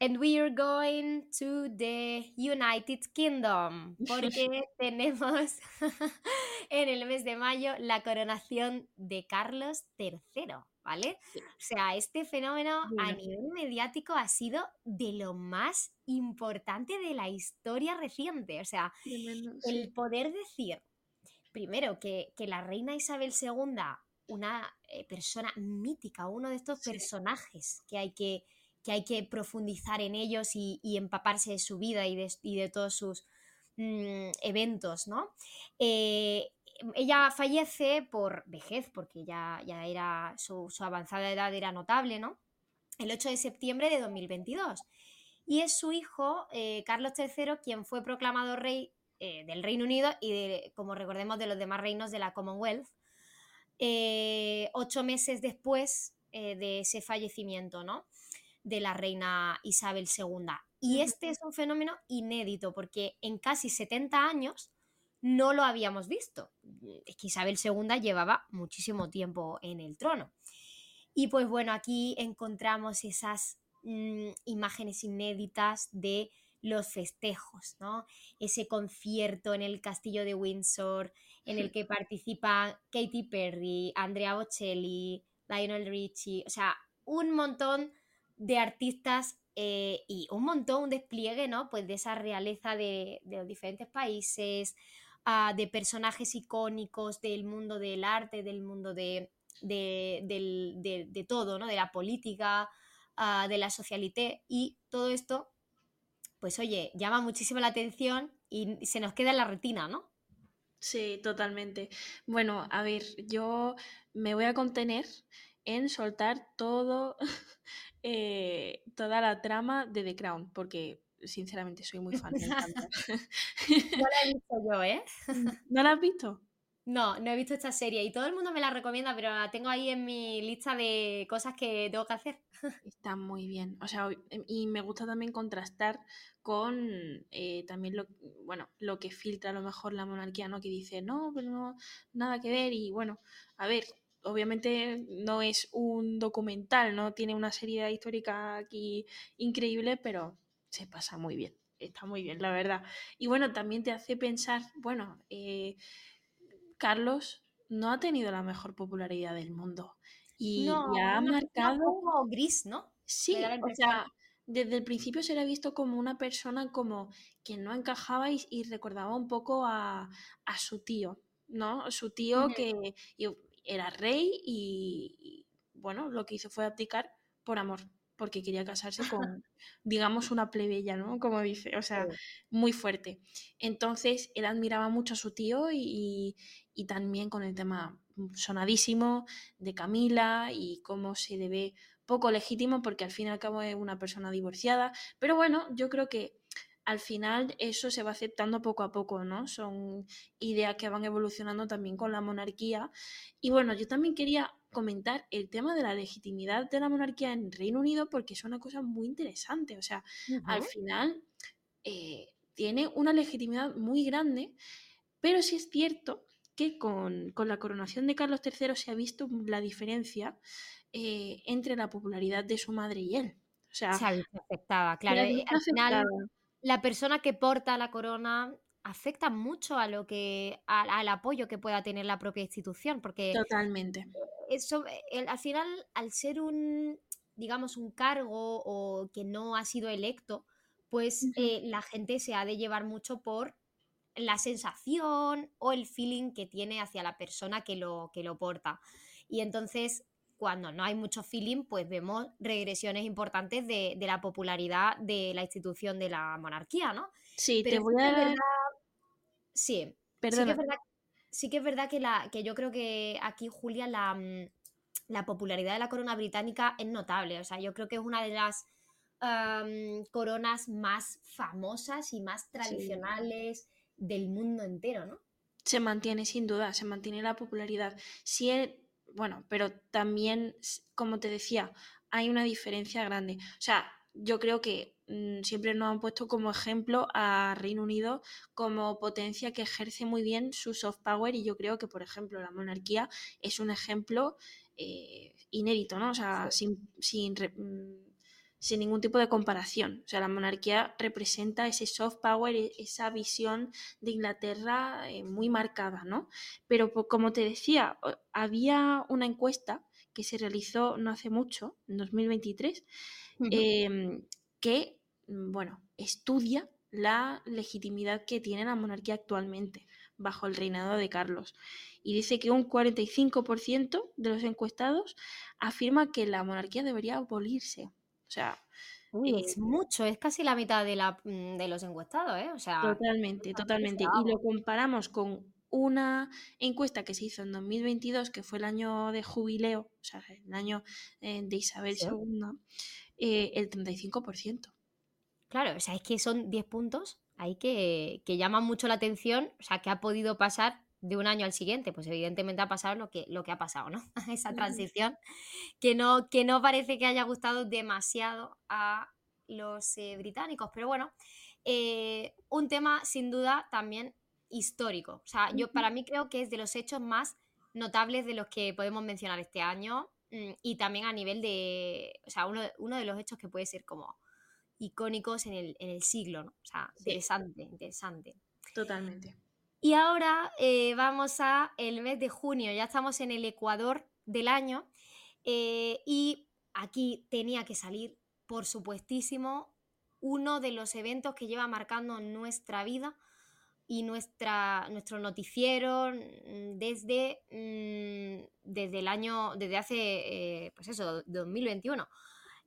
And we are going to the United Kingdom, porque tenemos en el mes de mayo la coronación de Carlos III, ¿vale? O sea, este fenómeno a nivel mediático ha sido de lo más importante de la historia reciente. O sea, el poder decir, primero, que, la reina Isabel II, una eh, persona mítica, uno de estos personajes que hay que que hay que profundizar en ellos y, empaparse de su vida y de, todos sus mm, eventos, ¿no? Eh, ella fallece por vejez, porque ya, era su, avanzada edad era notable, ¿no? El 8 de septiembre de 2022. Y es su hijo, eh, Carlos III, quien fue proclamado rey eh, del Reino Unido y, como recordemos, de los demás reinos de la Commonwealth, ocho meses después de ese fallecimiento, ¿no? De la reina Isabel II. Y este es un fenómeno inédito porque en casi 70 años no lo habíamos visto. Es que Isabel II llevaba muchísimo tiempo en el trono. Y pues bueno, aquí encontramos esas mm, imágenes inéditas de los festejos, ¿no? Ese concierto en el castillo de Windsor en el que participan Katy Perry, Andrea Bocelli, Lionel Richie, o sea, un montón de artistas eh, y un montón, un despliegue, ¿no? Pues de esa realeza de, los diferentes países, ah, de personajes icónicos del mundo del arte, del mundo de, de, todo, ¿no? De la política, ah, de la socialité y todo esto, pues oye, llama muchísimo la atención y se nos queda en la retina, ¿no? Sí, totalmente. Bueno, a ver, yo me voy a contener en soltar todo eh, toda la trama de The Crown, porque sinceramente soy muy fan. no la he visto yo, ¿eh? ¿No la has visto? No, no he visto esta serie y todo el mundo me la recomienda, pero la tengo ahí en mi lista de cosas que tengo que hacer. Está muy bien. O sea, em, y me gusta también contrastar con eh, también lo, bueno, lo que filtra a lo mejor la monarquía, ¿no? Que dice, no, pero no, nada que ver. Y bueno, a ver, obviamente no es un documental, no tiene una serie histórica aquí increíble, pero se pasa muy bien, está muy bien, la verdad. Y bueno, también te hace pensar, bueno, eh, Carlos no ha tenido la mejor popularidad del mundo y ha marcado... como gris, ¿no? Sí, o sea, desde el principio se le ha visto como una persona como que no encajaba y, recordaba un poco a, su tío, ¿no? Su tío que era rey y, bueno, lo que hizo fue abdicar por amor, porque quería casarse con, digamos, una plebeya, ¿no? Como dice, o sea, muy fuerte. Entonces, él admiraba mucho a su tío y, y, también con el tema sonadísimo de Camila y cómo se debe poco legítimo porque al fin y al cabo es una persona divorciada. Pero bueno, yo creo que al final eso se va aceptando poco a poco, ¿no? Son ideas que van evolucionando también con la monarquía. Y bueno, yo también quería comentar el tema de la legitimidad de la monarquía en Reino Unido porque es una cosa muy interesante. O sea, al final eh, tiene una legitimidad muy grande, pero sí es cierto que con, la coronación de Carlos III se ha visto la diferencia eh, entre la popularidad de su madre y él. O sea, afectada, claro. Al final la persona que porta la corona afecta mucho a lo que al apoyo que pueda tener la propia institución porque totalmente. eso al final al ser un digamos un cargo o que no ha sido electo pues eh, la gente se ha de llevar mucho por la sensación o el feeling que tiene hacia la persona que lo, que lo porta. Y entonces cuando no hay mucho feeling, pues vemos regresiones importantes de, la popularidad de la institución de la monarquía, ¿no? Sí, te voy a... Sí, sí que es verdad, sí que, es verdad que, la, que yo creo que aquí, Julia, la, mm, popularidad de la corona británica es notable. O sea, yo creo que es una de las coronas más famosas y más tradicionales del mundo entero, ¿no? Se mantiene, sin duda, se mantiene la popularidad. Si bueno, pero también, como te decía, hay una diferencia grande. O sea, yo creo que mm, siempre nos han puesto como ejemplo a Reino Unido como potencia que ejerce muy bien su soft power y yo creo que, por ejemplo, la monarquía es un ejemplo eh, inédito, ¿no? O sea, sin, sin, mm, sin ningún tipo de comparación. O sea, la monarquía representa ese soft power, e-, esa visión de Inglaterra eh, muy marcada, ¿no? Pero como te decía, había una encuesta que se realizó no hace mucho, en 2023, em, que, bueno, estudia la legitimidad que tiene la monarquía actualmente bajo el reinado de Carlos. Y dice que un 45% de los encuestados afirma que la monarquía debería abolirse. O sea. es eh, mucho, es casi la mitad de, la, mm, de los encuestados, ¿eh? O sea. Totalmente, totalmente. Y lo comparamos con una encuesta que se hizo en 2022, que fue el año de jubileo, o sea, el año eh, de Isabel II, eh, el 35%. Claro, o sea, es que son 10 puntos ahí que, que llaman mucho la atención, o sea, que ha podido pasar de un año al siguiente, pues evidentemente ha pasado lo que, lo que ha pasado, ¿no? Esa transición que no, que no parece que haya gustado demasiado a los eh, británicos. Pero bueno, eh, un tema sin duda también histórico. O sea, yo para mí creo que es de los hechos más notables de los que podemos mencionar este año mm, y también a nivel de, o sea, uno, uno de los hechos que puede ser como icónicos en el, en el siglo, ¿no? O sea, interesante, interesante. Totalmente. Y ahora eh, vamos a el mes de junio, ya estamos en el Ecuador del año eh, y aquí tenía que salir, por supuestísimo, uno de los eventos que lleva marcando nuestra vida y nuestra, nuestro noticiero mm, desde, mm, desde el año, desde hace, eh, pues eso, 2021,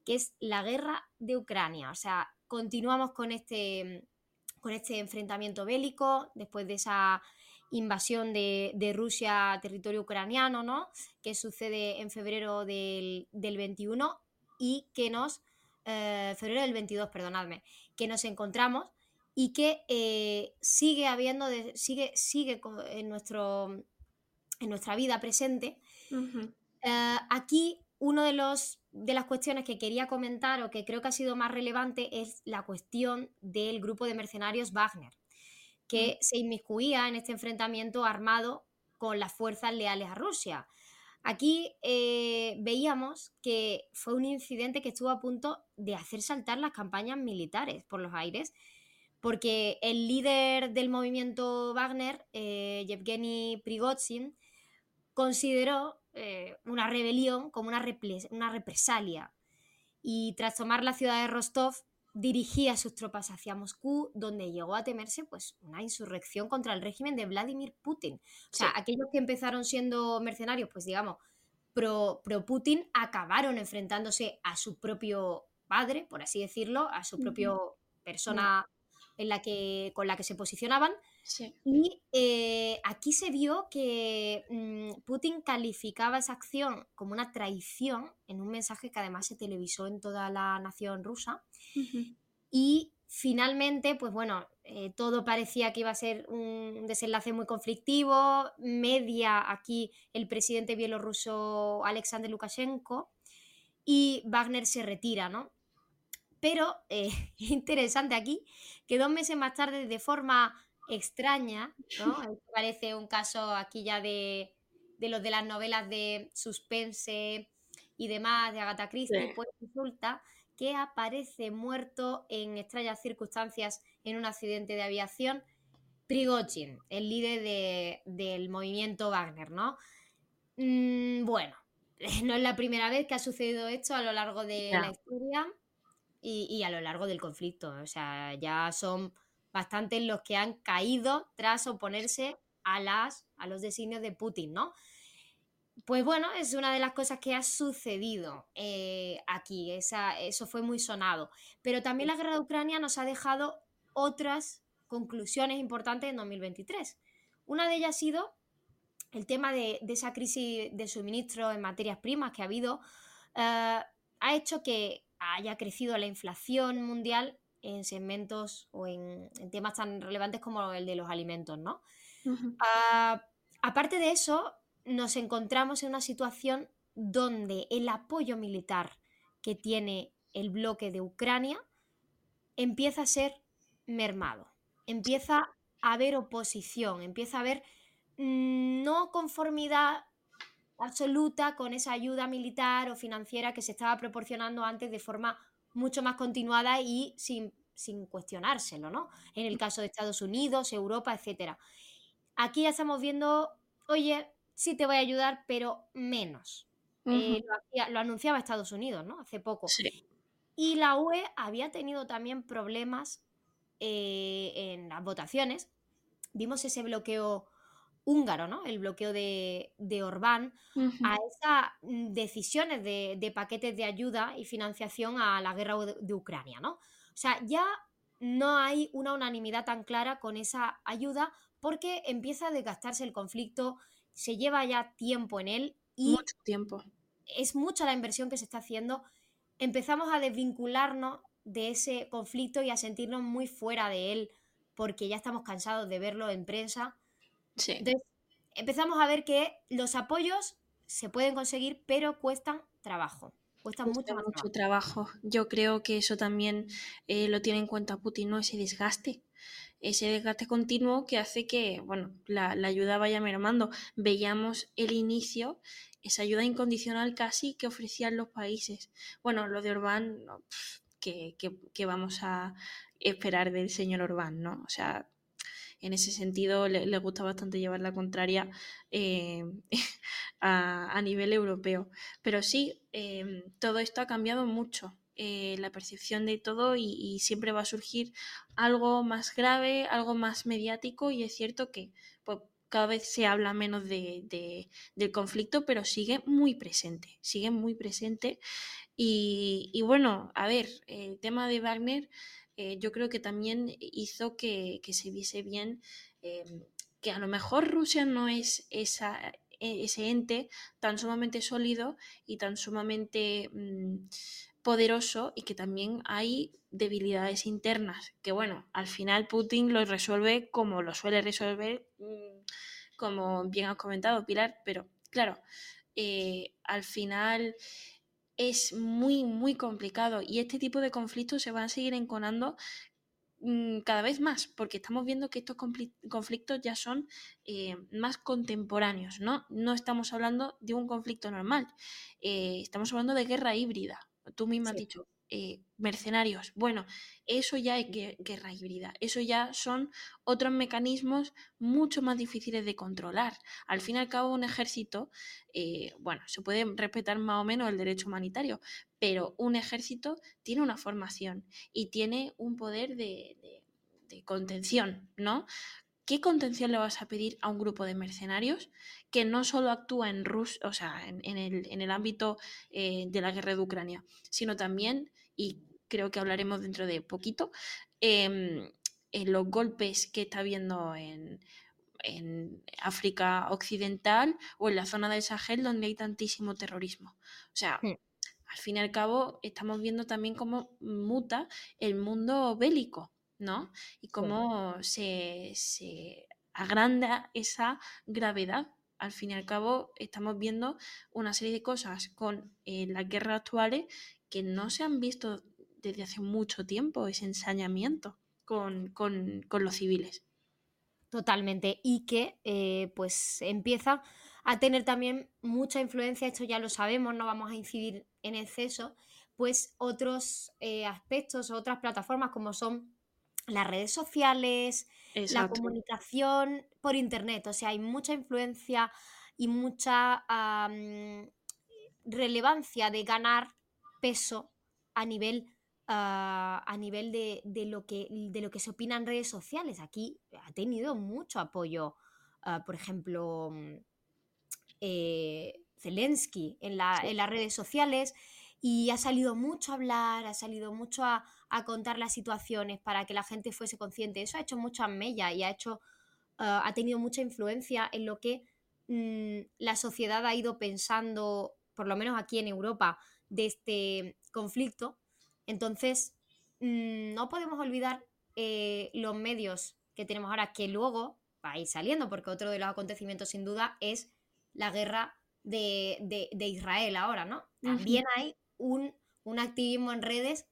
que es la guerra de Ucrania. O sea, continuamos con este con este enfrentamiento bélico, después de esa invasión de, Rusia a territorio ucraniano, ¿no? Que sucede en febrero del, 21 y que nos, eh, febrero del 22, perdonadme, que nos encontramos y que eh, sigue habiendo, sigue, sigue en, nuestro, en nuestra vida presente. Eh, aquí uno de los de las cuestiones que quería comentar o que creo que ha sido más relevante es la cuestión del grupo de mercenarios Wagner, que se inmiscuía en este enfrentamiento armado con las fuerzas leales a Rusia. Aquí eh, veíamos que fue un incidente que estuvo a punto de hacer saltar las campañas militares por los aires, porque el líder del movimiento Wagner, eh, Yevgeny Prigozhin, consideró eh, una rebelión como una, una represalia. Y tras tomar la ciudad de Rostov dirigía sus tropas hacia Moscú, donde llegó a temerse pues, una insurrección contra el régimen de Vladimir Putin. O sea, aquellos que empezaron siendo mercenarios, pues digamos, pro, pro, Putin, acabaron enfrentándose a su propio padre, por así decirlo, a su propio persona en la que, con la que se posicionaban, y eh, aquí se vio que mm, Putin calificaba esa acción como una traición en un mensaje que además se televisó en toda la nación rusa. Y finalmente, pues bueno, eh, todo parecía que iba a ser un desenlace muy conflictivo. Media aquí el presidente bielorruso Alexander Lukashenko y Wagner se retira, ¿no? Pero eh, interesante aquí que dos meses más tarde, de forma extraña, ¿no? Parece un caso aquí ya de, los de las novelas de suspense y demás de Agatha Christie, pues resulta que aparece muerto en extrañas circunstancias en un accidente de aviación Prigozhin, el líder del movimiento Wagner, ¿no? Mm, bueno, no es la primera vez que ha sucedido esto a lo largo de la historia y, y, a lo largo del conflicto. O sea, ya son bastantes los que han caído tras oponerse a, las, a los designios de Putin, ¿no? Pues bueno, es una de las cosas que ha sucedido eh, aquí, eso fue muy sonado. Pero también la guerra de Ucrania nos ha dejado otras conclusiones importantes en 2023. Una de ellas ha sido el tema de, esa crisis de suministro en materias primas que ha habido, eh, ha hecho que haya crecido la inflación mundial en segmentos o en, temas tan relevantes como el de los alimentos, ¿no? Ah, aparte de eso, nos encontramos en una situación donde el apoyo militar que tiene el bloque de Ucrania empieza a ser mermado, empieza a haber oposición, empieza a haber mm, no conformidad absoluta con esa ayuda militar o financiera que se estaba proporcionando antes de forma mucho más continuada y sin, cuestionárselo, ¿no? En el caso de Estados Unidos, Europa, etc. Aquí ya estamos viendo, oye, sí te voy a ayudar, pero menos. Eh, lo, anunciaba Estados Unidos, ¿no? Hace poco. Y la UE había tenido también problemas eh, en las votaciones. Vimos ese bloqueo húngaro, ¿no? El bloqueo de, Orbán a esas mm, decisiones de, paquetes de ayuda y financiación a la guerra de, Ucrania, ¿no? O sea, ya no hay una unanimidad tan clara con esa ayuda porque empieza a desgastarse el conflicto, se lleva ya tiempo en él y mucho tiempo. Es mucha la inversión que se está haciendo. Empezamos a desvincularnos de ese conflicto y a sentirnos muy fuera de él porque ya estamos cansados de verlo en prensa entonces, empezamos a ver que los apoyos se pueden conseguir, pero cuestan trabajo. Cuestan mucho, mucho trabajo. Yo creo que eso también eh, lo tiene en cuenta Putin, ¿no? Ese desgaste. Ese desgaste continuo que hace que, bueno, la, ayuda vaya mermando. Veíamos el inicio, esa ayuda incondicional casi que ofrecían los países. Bueno, lo de Orbán, que, que vamos a esperar del señor Orbán, ¿no? O sea, en ese sentido le, gusta bastante llevar la contraria eh, a, nivel europeo. Pero sí, em, todo esto ha cambiado mucho. Eh, la percepción de todo y, siempre va a surgir algo más grave, algo más mediático y es cierto que pues, cada vez se habla menos de, del conflicto, pero sigue muy presente, sigue muy presente. Y, y bueno, a ver, el tema de Wagner eh, yo creo que también hizo que, se viese bien em, que a lo mejor Rusia no es esa, e, ese ente tan sumamente sólido y tan sumamente mm, poderoso y que también hay debilidades internas, que bueno, al final Putin lo resuelve como lo suele resolver, mm, como bien has comentado, Pilar, pero claro, eh, al final es muy, muy complicado y este tipo de conflictos se van a seguir enconando mm, cada vez más, porque estamos viendo que estos conflictos ya son eh, más contemporáneos, ¿no? No estamos hablando de un conflicto normal, eh, estamos hablando de guerra híbrida. Tú misma has dicho, eh, mercenarios. Bueno, eso ya es guerra híbrida, eso ya son otros mecanismos mucho más difíciles de controlar. Al fin y al cabo, un ejército, eh, bueno, se puede respetar más o menos el derecho humanitario, pero un ejército tiene una formación y tiene un poder de, contención, ¿no? ¿Qué contención le vas a pedir a un grupo de mercenarios que no solo actúa en Rus o sea, en, el, ámbito eh, de la guerra de Ucrania, sino también y creo que hablaremos dentro de poquito, em, en los golpes que está habiendo en, África Occidental o en la zona del Sahel donde hay tantísimo terrorismo. O sea, al fin y al cabo estamos viendo también cómo muta el mundo bélico, ¿no? Y cómo se, agranda esa gravedad al fin y al cabo estamos viendo una serie de cosas con eh, las guerras actuales que no se han visto desde hace mucho tiempo, ese ensañamiento con, los civiles. Totalmente. Y que eh, pues empieza a tener también mucha influencia, esto ya lo sabemos, no vamos a incidir en exceso, pues otros eh, aspectos, otras plataformas como son las redes sociales, la comunicación por internet. O sea, hay mucha influencia y mucha relevancia de ganar peso a nivel, ah, a nivel de, lo que, de lo que se opina en redes sociales. Aquí ha tenido mucho apoyo, ah, por ejemplo, mm, eh, Zelensky en, en, las redes sociales y ha salido mucho a hablar, ha salido mucho a, contar las situaciones para que la gente fuese consciente. Eso ha hecho mucho a Mella y ha, hecho, ah, ha tenido mucha influencia en lo que mm, la sociedad ha ido pensando, por lo menos aquí en Europa, de este conflicto Entonces, mm, no podemos olvidar eh, los medios que tenemos ahora, que luego va a ir saliendo, porque otro de los acontecimientos sin duda es la guerra de, Israel ahora, ¿no? También hay un, activismo en redes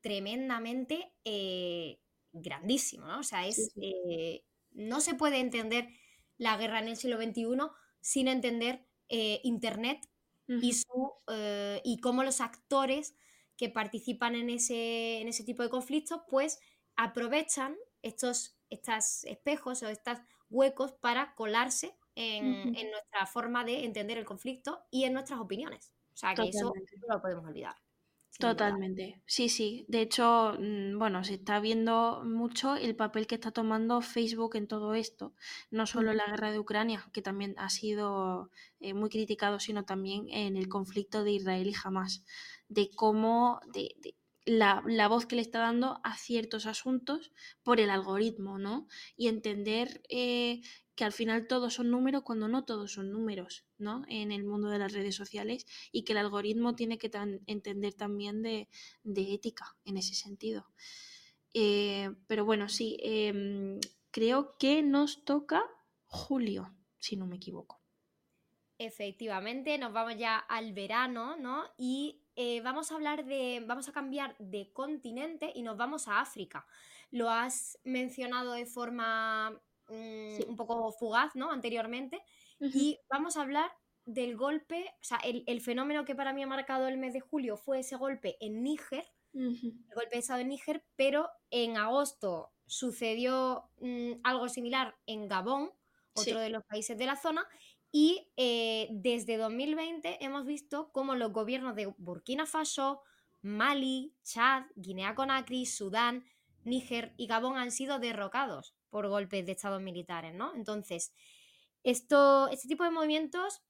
tremendamente eh, grandísimo, ¿no? O sea, es, eh, no se puede entender la guerra en el siglo XXI sin entender Internet y, su, y cómo los actores que participan en ese, en ese tipo de conflictos, pues aprovechan estos, estos espejos o estos huecos para colarse en, nuestra forma de entender el conflicto y en nuestras opiniones. O sea, que eso no lo podemos olvidar. Totalmente, sí, sí. De hecho, mm, bueno, se está viendo mucho el papel que está tomando Facebook en todo esto. No solo en la guerra de Ucrania, que también ha sido eh, muy criticado, sino también en el conflicto de Israel y Hamas. De cómo, de, la, voz que le está dando a ciertos asuntos por el algoritmo, ¿no? Y entender eh, que al final todos son números cuando no todos son números, ¿no? En el mundo de las redes sociales y que el algoritmo tiene que entender también de, ética en ese sentido. Eh, pero bueno, sí, em, creo que nos toca julio, si no me equivoco. Efectivamente, nos vamos ya al verano, ¿no? Y eh, vamos a hablar de, vamos a cambiar de continente y nos vamos a África. Lo has mencionado de forma mm, un poco fugaz, ¿no? Anteriormente. Y vamos a hablar del golpe, o sea, el, fenómeno que para mí ha marcado el mes de julio fue ese golpe en Níger, el golpe de Estado en Níger, pero en agosto sucedió mm, algo similar en Gabón, otro de los países de la zona, y eh, desde 2020 hemos visto cómo los gobiernos de Burkina Faso, Mali, Chad, Guinea-Conakry, Sudán, Níger y Gabón han sido derrocados por golpes de estados militares, ¿no? Entonces, esto, este tipo de movimientos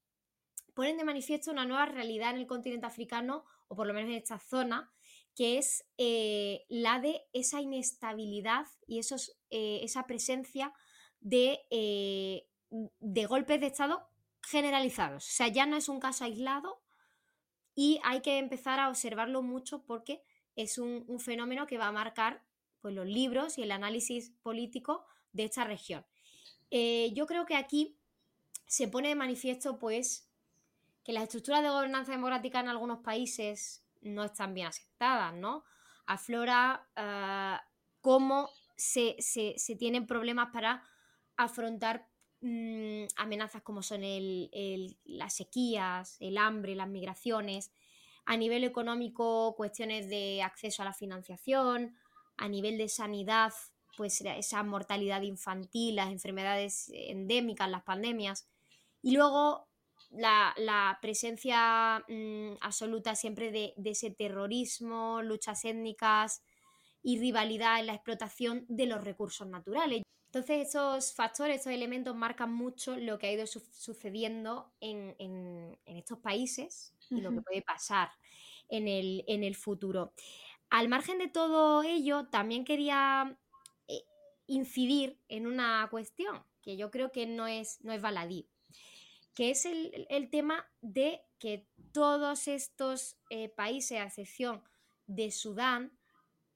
ponen de manifiesto una nueva realidad en el continente africano, o por lo menos en esta zona, que es eh, la de esa inestabilidad y esos, eh, esa presencia de, de golpes de Estado generalizados. O sea, ya no es un caso aislado y hay que empezar a observarlo mucho porque es un, fenómeno que va a marcar pues, los libros y el análisis político de esta región. Eh, yo creo que aquí se pone de manifiesto pues que las estructuras de gobernanza democrática en algunos países no están bien aceptadas, ¿no? Aflora uh, cómo se, se, tienen problemas para afrontar Mm, amenazas como son las sequías, el hambre, las migraciones, a nivel económico cuestiones de acceso a la financiación, a nivel de sanidad, pues esa mortalidad infantil, las enfermedades endémicas, las pandemias, y luego la, presencia mm, absoluta siempre de ese terrorismo, luchas étnicas y rivalidad en la explotación de los recursos naturales. Entonces, esos factores, esos elementos marcan mucho lo que ha ido sucediendo en, estos países y lo que puede pasar en el, futuro. Al margen de todo ello, también quería eh, incidir en una cuestión que yo creo que no es, no es baladí, que es el, tema de que todos estos eh, países, a excepción de Sudán,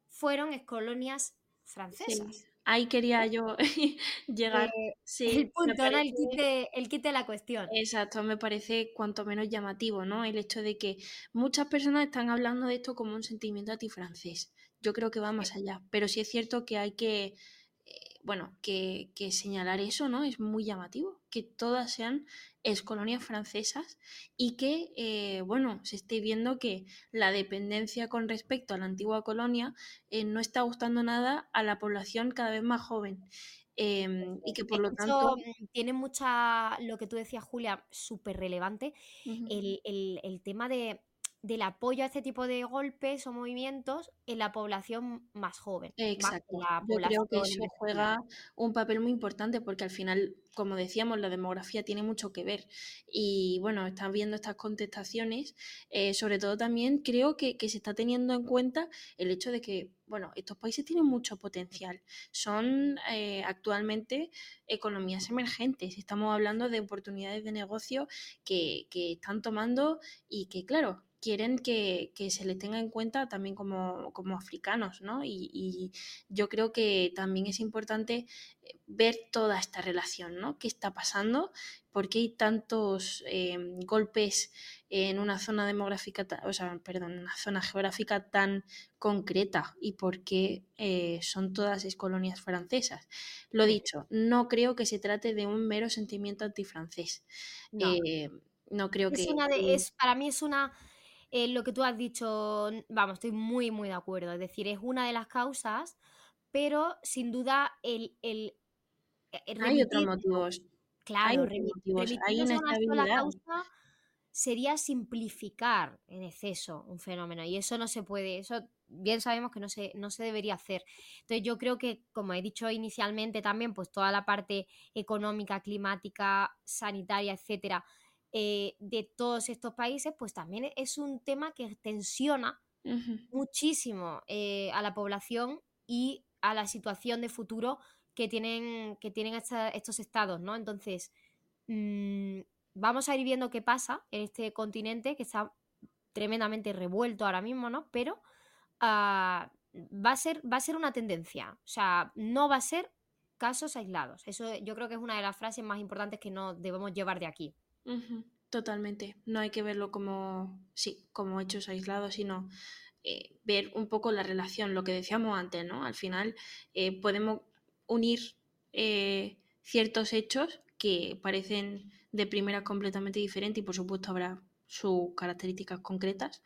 fueron colonias francesas ahí quería yo llegar. Eh, el punto, el, quite, el quite la cuestión. Exacto, me parece cuanto menos llamativo, ¿no? El hecho de que muchas personas están hablando de esto como un sentimiento antifrancés. Yo creo que va más allá, pero sí es cierto que hay que bueno, que, señalar eso, ¿no? Es muy llamativo, que todas sean colonias francesas y que, eh, bueno, se esté viendo que la dependencia con respecto a la antigua colonia eh, no está gustando nada a la población cada vez más joven. Em, y que por lo tanto... Tiene mucha, lo que tú decías, Julia, súper relevante, el tema de del apoyo a este tipo de golpes o movimientos en la población más joven. Exacto. Yo creo que eso juega un papel muy importante porque al final, como decíamos, la demografía tiene mucho que ver. Y bueno, están viendo estas contestaciones. Eh, sobre todo también creo que, se está teniendo en cuenta el hecho de que, bueno, estos países tienen mucho potencial. Son eh, actualmente economías emergentes. Estamos hablando de oportunidades de negocio que, que están tomando y que, claro, quieren que, se les tenga en cuenta también como, africanos, ¿no? Y, yo creo que también es importante eh, ver toda esta relación, ¿no? ¿Qué está pasando? ¿Por qué hay tantos em, golpes en una zona demográfica, o sea, perdón, una zona geográfica tan concreta y por qué eh, son todas colonias francesas? Lo dicho, no creo que se trate de un mero sentimiento antifrancés. No, eh, no creo es que... Una de, es, para mí es una eh, lo que tú has dicho, vamos, estoy muy, muy de acuerdo. Es decir, es una de las causas, pero sin duda el... el, e, Hay otros motivos. Claro, Hay motivos. Hay una, sola causa sería simplificar en exceso un fenómeno y eso no se puede, eso bien sabemos que no se, no se debería hacer. Entonces yo creo que, como he dicho inicialmente también, pues toda la parte económica, climática, sanitaria, etcétera, eh, de todos estos países, pues también es un tema que tensiona muchísimo eh, a la población y a la situación de futuro que tienen, que tienen estos estados, ¿no? Entonces, mm, vamos a ir viendo qué pasa en este continente que está tremendamente revuelto ahora mismo, ¿no? Pero ah, va, a ser, va a ser una tendencia, o sea, no va a ser casos aislados. Eso yo creo que es una de las frases más importantes que no debemos llevar de aquí. Totalmente. No hay que verlo como, sí, como hechos aislados, sino eh, ver un poco la relación, lo que decíamos antes, ¿no? Al final eh, podemos unir eh, ciertos hechos que parecen de primera completamente diferentes y por supuesto habrá sus características concretas,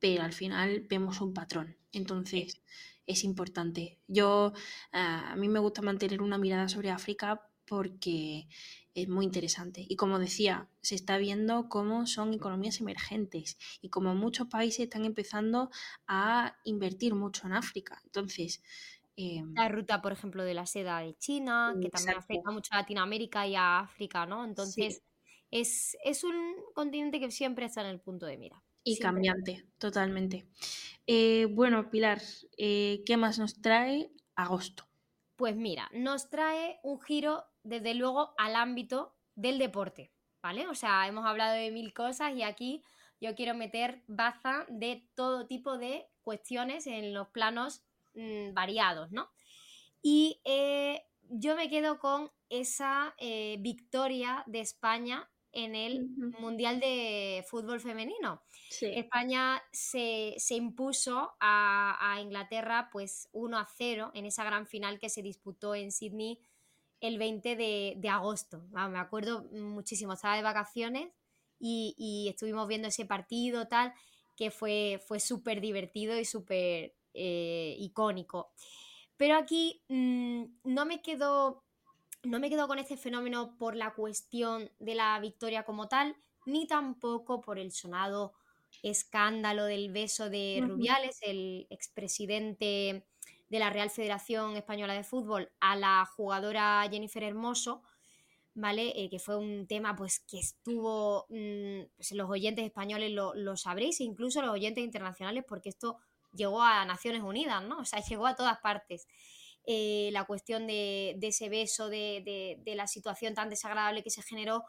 pero al final vemos un patrón. Entonces es importante. Yo, a mí me gusta mantener una mirada sobre África porque es muy interesante. Y como decía, se está viendo cómo son economías emergentes y como muchos países están empezando a invertir mucho en África. Entonces... Em, la ruta, por ejemplo, de la seda de China, que también afecta mucho a Latinoamérica y a África, ¿no? Entonces, es, un continente que siempre está en el punto de mira. Y cambiante, totalmente. Eh, bueno, Pilar, eh, ¿qué más nos trae agosto? Pues mira, nos trae un giro desde luego al ámbito del deporte, ¿vale? O sea, hemos hablado de mil cosas y aquí yo quiero meter baza de todo tipo de cuestiones en los planos mm, variados, ¿no? Y eh, yo me quedo con esa eh, victoria de España en el Mundial de Fútbol Femenino. España se, impuso a, Inglaterra pues 1 a 0 en esa gran final que se disputó en Sydney el 20 de, agosto. me acuerdo muchísimo, estaba de vacaciones y, estuvimos viendo ese partido tal, que fue, fue súper divertido y súper eh, icónico. Pero aquí mm, no me quedo no me quedo con este fenómeno por la cuestión de la victoria como tal, ni tampoco por el sonado escándalo del beso de Rubiales, el expresidente de la Real Federación Española de Fútbol, a la jugadora Jennifer Hermoso, ¿vale? Eh, que fue un tema pues que estuvo, mm, pues, los oyentes españoles lo, lo, sabréis, e incluso los oyentes internacionales, porque esto llegó a Naciones Unidas, ¿no? O sea, llegó a todas partes. Eh, la cuestión de, ese beso, de, la situación tan desagradable que se generó.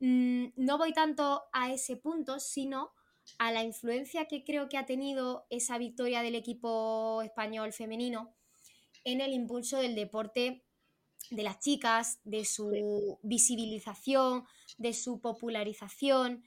Mm, no voy tanto a ese punto, sino a la influencia que creo que ha tenido esa victoria del equipo español femenino en el impulso del deporte de las chicas, de su visibilización, de su popularización,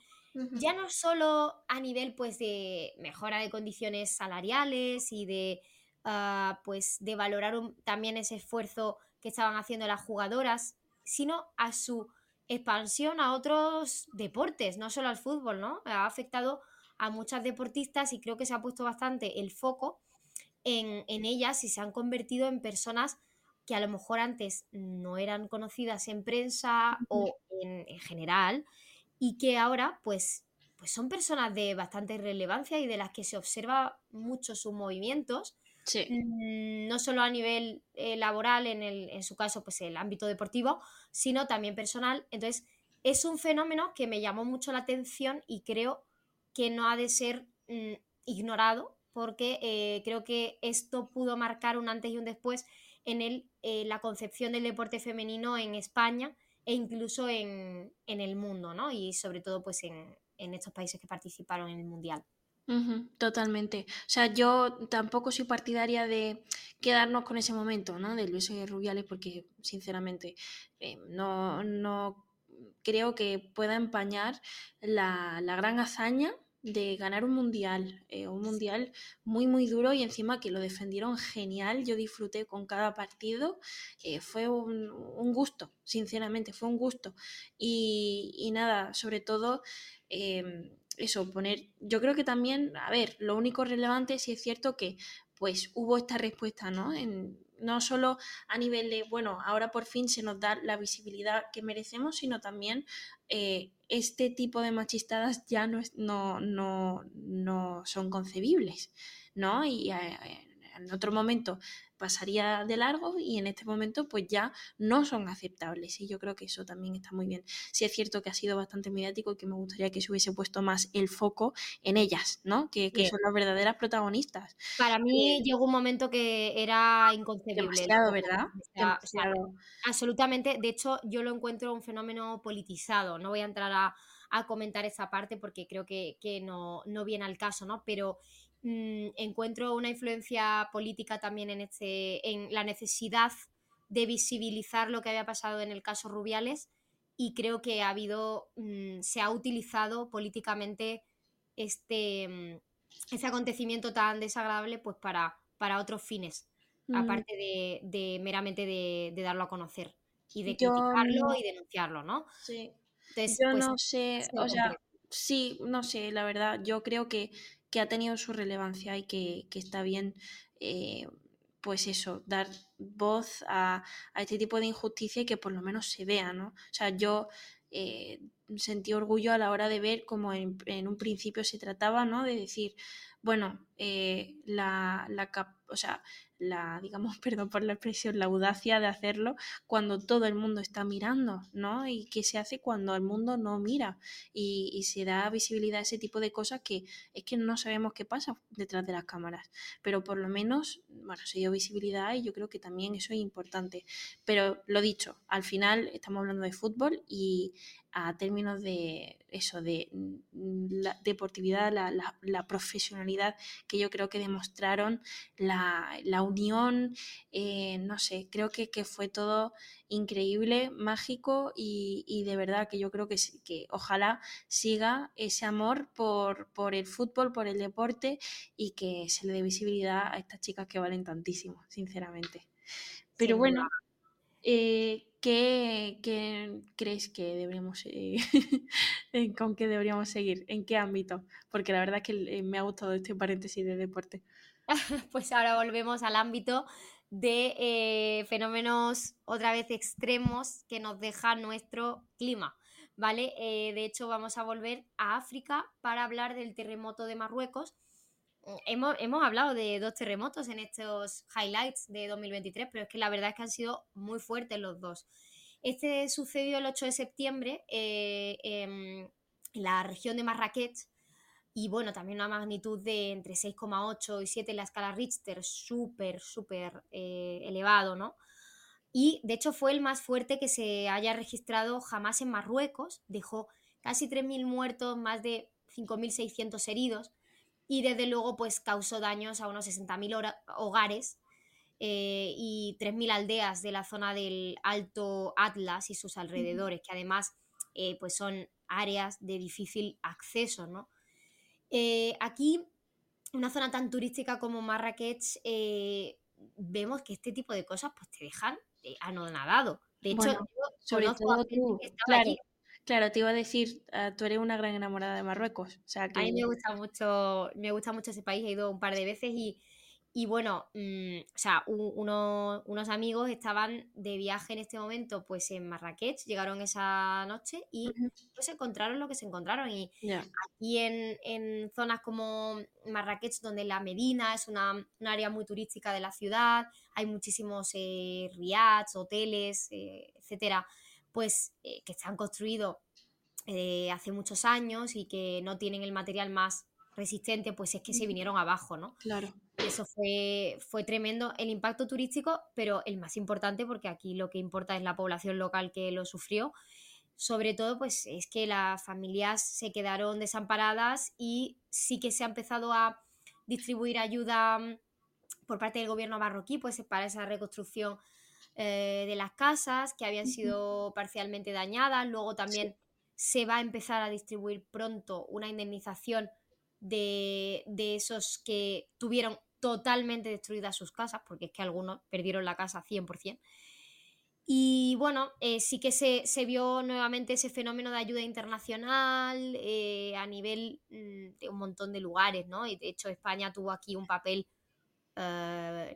ya no solo a nivel pues de mejora de condiciones salariales y de Ah, pues de valorar también ese esfuerzo que estaban haciendo las jugadoras, sino a su expansión a otros deportes, no solo al fútbol, ¿no? Ha afectado a muchas deportistas y creo que se ha puesto bastante el foco en, ellas y se han convertido en personas que a lo mejor antes no eran conocidas en prensa o en, general y que ahora pues, pues son personas de bastante relevancia y de las que se observa mucho sus movimientos Mm, no solo a nivel eh, laboral, en, el, en su caso, pues el ámbito deportivo, sino también personal. Entonces, es un fenómeno que me llamó mucho la atención y creo que no ha de ser mm, ignorado porque eh, creo que esto pudo marcar un antes y un después en el, eh, la concepción del deporte femenino en España e incluso en, el mundo, ¿no? Y sobre todo pues en, en estos países que participaron en el Mundial. Totalmente. O sea, yo tampoco soy partidaria de quedarnos con ese momento, ¿no? De Rubiales, porque sinceramente eh, no, no creo que pueda empañar la, la gran hazaña de ganar un mundial, eh, un mundial muy muy duro y encima que lo defendieron genial, yo disfruté con cada partido, eh, fue un, gusto, sinceramente, fue un gusto. Y, nada, sobre todo... Em, eso, poner, yo creo que también, a ver, lo único relevante sí es cierto que pues hubo esta respuesta, ¿no? En, no solo a nivel de, bueno, ahora por fin se nos da la visibilidad que merecemos, sino también eh, este tipo de machistadas ya no, no, no, no son concebibles, ¿no? Y eh, en otro momento pasaría de largo y en este momento pues ya no son aceptables y yo creo que eso también está muy bien. Sí es cierto que ha sido bastante mediático y que me gustaría que se hubiese puesto más el foco en ellas, ¿no? Que, son las verdaderas protagonistas. Para mí eh, llegó un momento que era inconcebible. Demasiado, ¿verdad? absolutamente. De hecho, yo lo encuentro un fenómeno politizado. No voy a entrar a, comentar esa parte porque creo que, que no, no viene al caso, ¿no? Pero Mm, encuentro una influencia política también en, este, en la necesidad de visibilizar lo que había pasado en el caso Rubiales y creo que ha habido, mm, se ha utilizado políticamente este, este acontecimiento tan desagradable pues para, para otros fines, aparte de, meramente de, darlo a conocer y de criticarlo y denunciarlo, ¿no? Sí. yo pues, no sé, o sea, sí, no sé, la verdad, yo creo que que ha tenido su relevancia y que, está bien, eh, pues eso, dar voz a, este tipo de injusticia y que por lo menos se vea, ¿no? O sea, yo eh, sentí orgullo a la hora de ver como en, un principio se trataba, ¿no? De decir, bueno, eh, la, la, o sea, la, digamos, perdón por la expresión, la audacia de hacerlo cuando todo el mundo está mirando, ¿no? Y qué se hace cuando el mundo no mira y, y, se da visibilidad a ese tipo de cosas que es que no sabemos qué pasa detrás de las cámaras, pero por lo menos, bueno, se dio visibilidad y yo creo que también eso es importante. Pero lo dicho, al final estamos hablando de fútbol y a términos de eso, de mm, la deportividad, la, profesionalidad que yo creo que demostraron, la, unión, eh, no sé, creo que, fue todo increíble, mágico y, de verdad que yo creo que, que ojalá siga ese amor por, por, el fútbol, por el deporte y que se le dé visibilidad a estas chicas que valen tantísimo, sinceramente. Pero bueno, eh, ¿qué, crees que deberíamos, eh, con qué deberíamos seguir? ¿En qué ámbito? Porque la verdad es que me ha gustado este paréntesis de deporte. pues ahora volvemos al ámbito de fenómenos otra vez extremos que nos deja nuestro clima. ¿Vale? de hecho, vamos a volver a África para hablar del terremoto de Marruecos, hemos, hablado de dos terremotos en estos highlights de 2023, pero es que la verdad es que han sido muy fuertes los dos. Este sucedió el 8 de septiembre eh, en la región de Marrakech y bueno, también una magnitud de entre 6,8 y 7 en la escala Richter, súper, súper eh, elevado, ¿no? Y de hecho fue el más fuerte que se haya registrado jamás en Marruecos, dejó casi 3.000 muertos, más de 5.600 heridos y desde luego pues causó daños a unos 60.000 hogares eh, y 3.000 aldeas de la zona del Alto Atlas y sus alrededores, que además eh, pues son áreas de difícil acceso. ¿no? Eh, aquí, una zona tan turística como Marrakech, vemos que este tipo de cosas pues te dejan anonadado. De hecho, sobre todo tú, claro, Claro, te iba a decir, ah, tú eres una gran enamorada de Marruecos. O sea, A mí me gusta mucho, me gusta mucho ese país, he ido un par de veces y, bueno, mm, o sea, unos amigos estaban de viaje en este momento pues en Marrakech, llegaron esa noche y pues encontraron lo que se encontraron. Y aquí en, zonas como Marrakech, donde la Medina es una, un área muy turística de la ciudad, hay muchísimos eh, riads, hoteles, eh, etcétera pues eh, que se han construido eh, hace muchos años y que no tienen el material más resistente, pues es que se vinieron abajo, ¿no? Claro. Eso fue, fue tremendo. El impacto turístico, pero el más importante, porque aquí lo que importa es la población local que lo sufrió, sobre todo, pues es que las familias se quedaron desamparadas y sí que se ha empezado a distribuir ayuda mm, por parte del gobierno marroquí, pues para esa reconstrucción eh, de las casas que habían sido parcialmente dañadas. Luego también se va a empezar a distribuir pronto una indemnización de, esos que tuvieron totalmente destruidas sus casas, porque es que algunos perdieron la casa 100%. Y bueno, eh, sí que se, vio nuevamente ese fenómeno de ayuda internacional eh, a nivel mm, de un montón de lugares, ¿no? Y de hecho España tuvo aquí un papel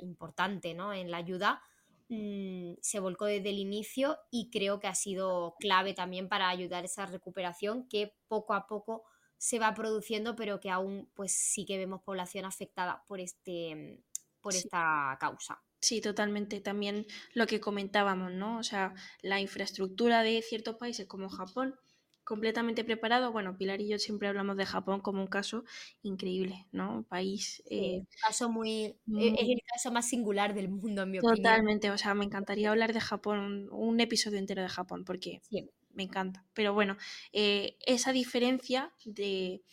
importante, ¿no? En la ayuda. Mm, se volcó desde el inicio y creo que ha sido clave también para ayudar esa recuperación que poco a poco se va produciendo, pero que aún pues sí que vemos población afectada por, este, por esta causa. Sí, totalmente. También lo que comentábamos, ¿no? O sea, la infraestructura de ciertos países como Japón completamente preparado. Bueno, Pilar y yo siempre hablamos de Japón como un caso increíble, ¿no? Un país... Eh, caso muy, e, Es el caso más singular del mundo, en mi opinión. Totalmente, o sea, me encantaría hablar de Japón, un, episodio entero de Japón, porque me encanta. Pero bueno, eh, esa diferencia de...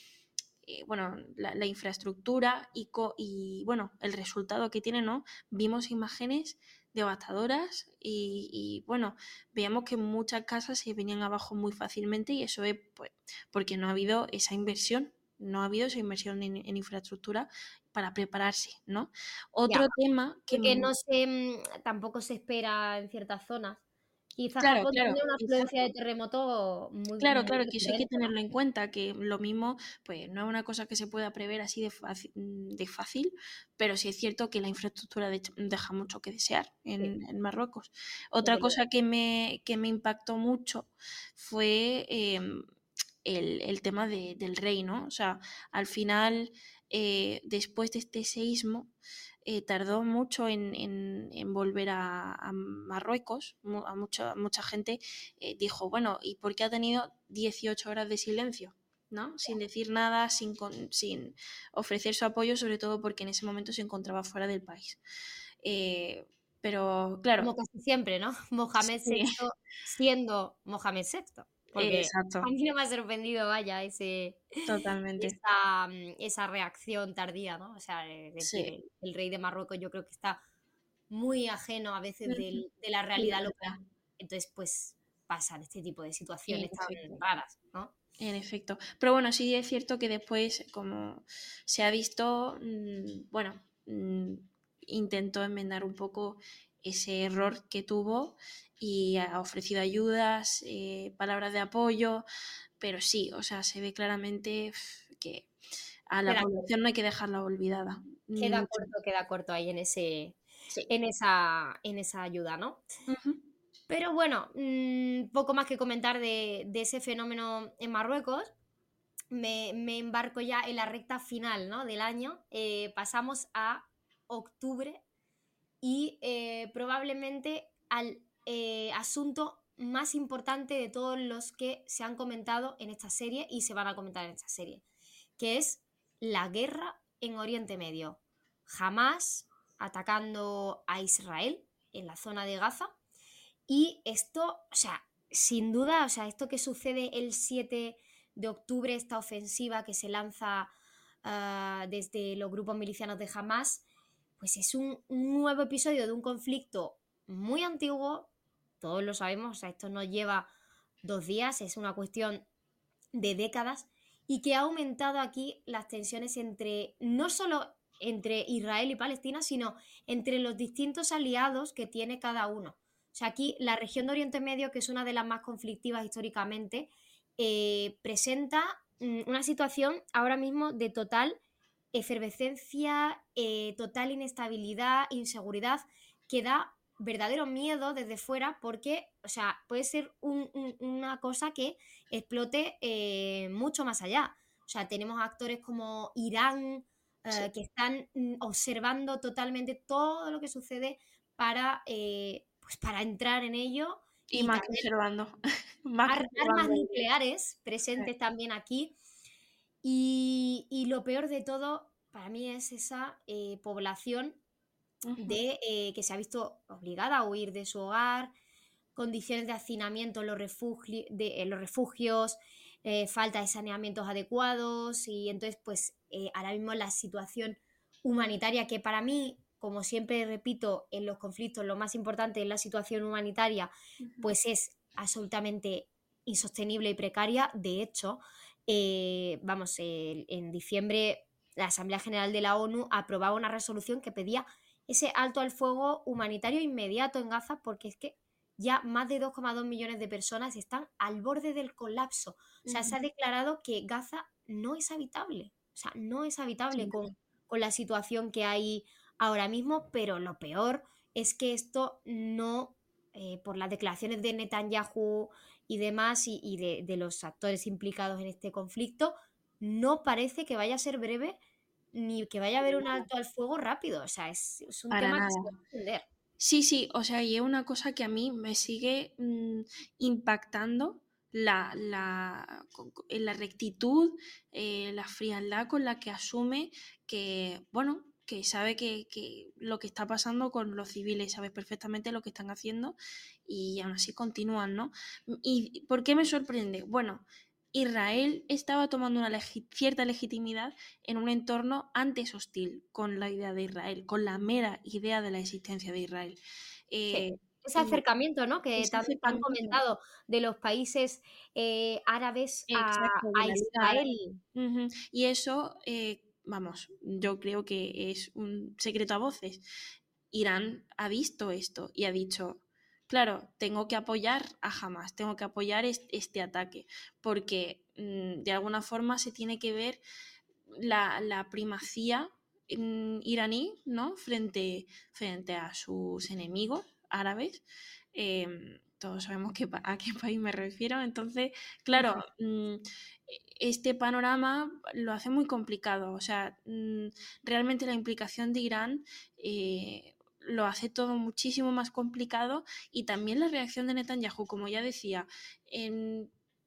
Eh, bueno, la, infraestructura y, y, bueno, el resultado que tiene, ¿no? Vimos imágenes devastadoras y, bueno, veíamos que muchas casas se venían abajo muy fácilmente y eso es pues, porque no ha habido esa inversión, no ha habido esa inversión en, infraestructura para prepararse, ¿no? Otro tema que... no se, mm, tampoco se espera en ciertas zonas Quizás claro, tiene una influencia de terremoto muy Claro, claro, que eso hay que tenerlo en cuenta, que lo mismo, pues no es una cosa que se pueda prever así de fácil, de fácil pero sí es cierto que la infraestructura deja mucho que desear en, Marruecos. Otra cosa que me, que me impactó mucho fue em, el, tema del rey, ¿no? O sea, al final, eh, después de este seísmo, eh, tardó mucho en, volver a, Marruecos. A mucha, mucha gente eh, dijo, bueno, ¿y por qué ha tenido 18 horas de silencio? ¿no? Sin decir nada, sin, sin ofrecer su apoyo, sobre todo porque en ese momento se encontraba fuera del país. Eh, pero claro. Como casi siempre, ¿no? Mohamed VI siendo Mohamed VI. Porque a mí no me ha sorprendido, vaya, ese, Totalmente. Esa, mm, esa reacción tardía, ¿no? O sea, el, rey de Marruecos yo creo que está muy ajeno a veces de la realidad local. Entonces, pues pasan este tipo de situaciones tan raras, ¿no? En efecto. Pero bueno, sí es cierto que después, como se ha visto, mm, bueno, mm, intentó enmendar un poco ese error que tuvo y ha ofrecido ayudas, eh, palabras de apoyo, pero sí, o sea, se ve claramente que a la población no hay que dejarla olvidada. Queda corto, queda corto ahí en ese, en esa, en esa ayuda, ¿no? Pero bueno, mm, poco más que comentar de, ese fenómeno en Marruecos. Me, embarco ya en la recta final ¿no? del año. Eh, pasamos a octubre y eh, probablemente al eh, asunto más importante de todos los que se han comentado en esta serie y se van a comentar en esta serie, que es la guerra en Oriente Medio. Jamás atacando a Israel en la zona de Gaza. Y esto, o sea, sin duda, o sea, esto que sucede el 7 de octubre, esta ofensiva que se lanza ah, desde los grupos milicianos de Hamas, pues es un nuevo episodio de un conflicto muy antiguo, todos lo sabemos, o sea, esto no lleva dos días, es una cuestión de décadas y que ha aumentado aquí las tensiones entre, no solo entre Israel y Palestina, sino entre los distintos aliados que tiene cada uno. O sea, aquí la región de Oriente Medio, que es una de las más conflictivas históricamente, eh, presenta mm, una situación ahora mismo de total efervescencia, eh, total inestabilidad, inseguridad, que da verdadero miedo desde fuera porque, o sea, puede ser una cosa que explote eh, mucho más allá. O sea, tenemos actores como Irán eh, que están mm, observando totalmente todo lo que sucede para, eh, pues para entrar en ello. Y, más observando. armas nucleares presentes también aquí. Y, y, lo peor de todo, para mí, es esa población de eh, que se ha visto obligada a huir de su hogar, condiciones de hacinamiento en los, de, los refugios, eh, falta de saneamientos adecuados y entonces pues eh, ahora mismo la situación humanitaria que para mí, como siempre repito, en los conflictos lo más importante es la situación humanitaria, pues es absolutamente insostenible y precaria. De hecho, eh, vamos, en diciembre la Asamblea General de la ONU aprobaba una resolución que pedía ese alto al fuego humanitario inmediato en Gaza porque es que ya más de 2,2 millones de personas están al borde del colapso. O sea, se ha declarado que Gaza no es habitable. O sea, no es habitable con, con la situación que hay ahora mismo, pero lo peor es que esto no, eh, por las declaraciones de Netanyahu y demás, y, de, los actores implicados en este conflicto, no parece que vaya a ser breve ni que vaya a haber un alto al fuego rápido. O sea, es, un tema que se puede entender. Sí, sí, o sea, y es una cosa que a mí me sigue mm, impactando la, la, la rectitud, eh, la frialdad con la que asume que, bueno, que sabe que, que, lo que está pasando con los civiles, sabe perfectamente lo que están haciendo y aún así continúan, ¿no? ¿Y por qué me sorprende? Bueno, Israel estaba tomando una cierta legitimidad en un entorno antes hostil con la idea de Israel, con la mera idea de la existencia de Israel. Eh, ese acercamiento, ¿no? Que también han comentado de los países eh, árabes a, Israel. Y eso, eh, vamos, yo creo que es un secreto a voces. Irán ha visto esto y ha dicho, claro, tengo que apoyar a Hamas, tengo que apoyar este, ataque, porque mm, de alguna forma se tiene que ver la, primacía mm, iraní ¿no? frente, frente a sus enemigos árabes. Em, todos sabemos a qué país me refiero. Entonces, claro, este panorama lo hace muy complicado. O sea, realmente la implicación de Irán eh, lo hace todo muchísimo más complicado y también la reacción de Netanyahu, como ya decía,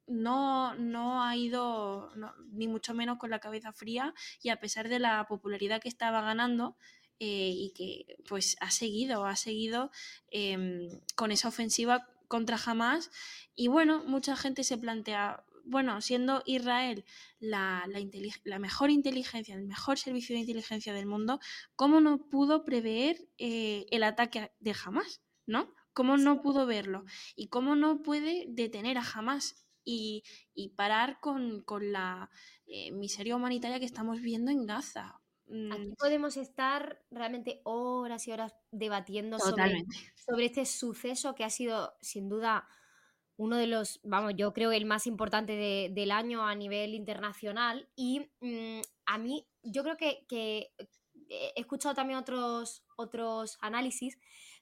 no, no ha ido ni mucho menos con la cabeza fría y a pesar de la popularidad que estaba ganando, eh, y que pues ha seguido, ha seguido em, con esa ofensiva contra Hamas y bueno, mucha gente se plantea, bueno, siendo Israel la, la, mejor inteligencia, el mejor servicio de inteligencia del mundo, ¿cómo no pudo prever eh, el ataque de Hamas? ¿No? ¿Cómo no pudo verlo? ¿Y cómo no puede detener a Hamas y, parar con, la eh, miseria humanitaria que estamos viendo en Gaza? Aquí mm. podemos estar realmente horas y horas debatiendo sobre, sobre, este suceso que ha sido sin duda uno de los, vamos, yo creo el más importante del año a nivel internacional. Y mm, a mí, yo creo que, he escuchado también otros, otros análisis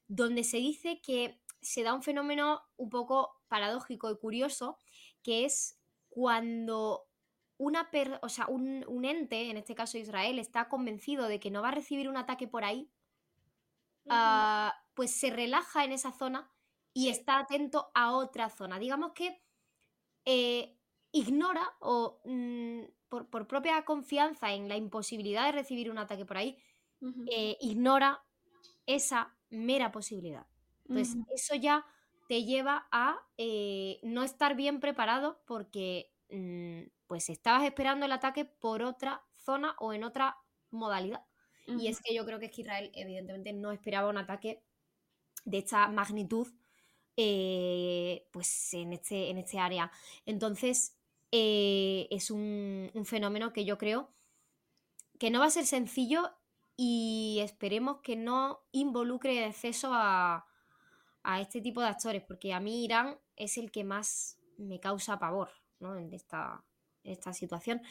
donde se dice que se da un fenómeno un poco paradójico y curioso, que es cuando una o sea, un, ente, en este caso Israel, está convencido de que no va a recibir un ataque por ahí, ah, pues se relaja en esa zona y está atento a otra zona. Digamos que eh, ignora o mm, por, propia confianza en la imposibilidad de recibir un ataque por ahí, eh, ignora esa mera posibilidad. Entonces, eso ya te lleva a eh, no estar bien preparado porque mm, pues estabas esperando el ataque por otra zona o en otra modalidad. Y es que yo creo que Israel evidentemente no esperaba un ataque de esta magnitud eh, pues en este, en este área. Entonces, eh, es un, fenómeno que yo creo que no va a ser sencillo y esperemos que no involucre exceso a, a este tipo de actores, porque a mí Irán es el que más me causa pavor ¿no? en, esta, esta situación.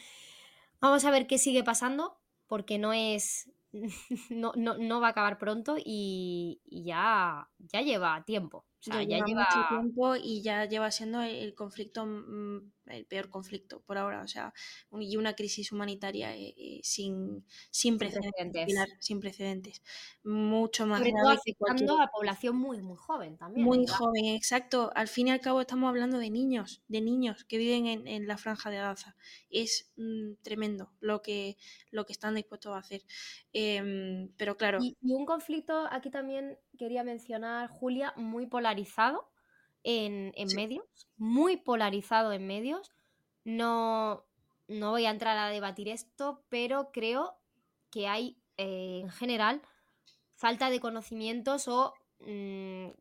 Vamos a ver qué sigue pasando, porque no es. No, no, no va a acabar pronto y, y ya, ya lleva tiempo ya, lleva, mucho tiempo y ya lleva siendo el conflicto, mm, el peor conflicto por ahora, o sea, y una crisis humanitaria eh, eh, sin, sin, precedentes, sin precedentes, mucho más Sobre todo afectando a población muy, muy joven también. Muy joven, exacto. Al fin y al cabo estamos hablando de niños, de niños que viven en, en la franja de Gaza. Es mm, tremendo lo que, lo que están dispuestos a hacer. Em, pero claro. y un conflicto aquí también quería mencionar, Julia, muy polarizado en, medios, muy polarizado en medios. No, no voy a entrar a debatir esto, pero creo que hay eh, en general falta de conocimientos o mm,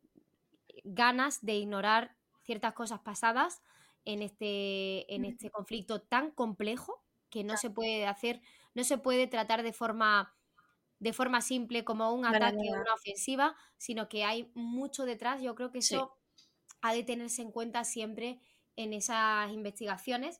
ganas de ignorar ciertas cosas pasadas en este, en este conflicto tan complejo que no se puede hacer, no se puede tratar de forma de forma simple como un ataque o una ofensiva, sino que hay mucho detrás. Yo creo que eso ha de tenerse en cuenta siempre en esas investigaciones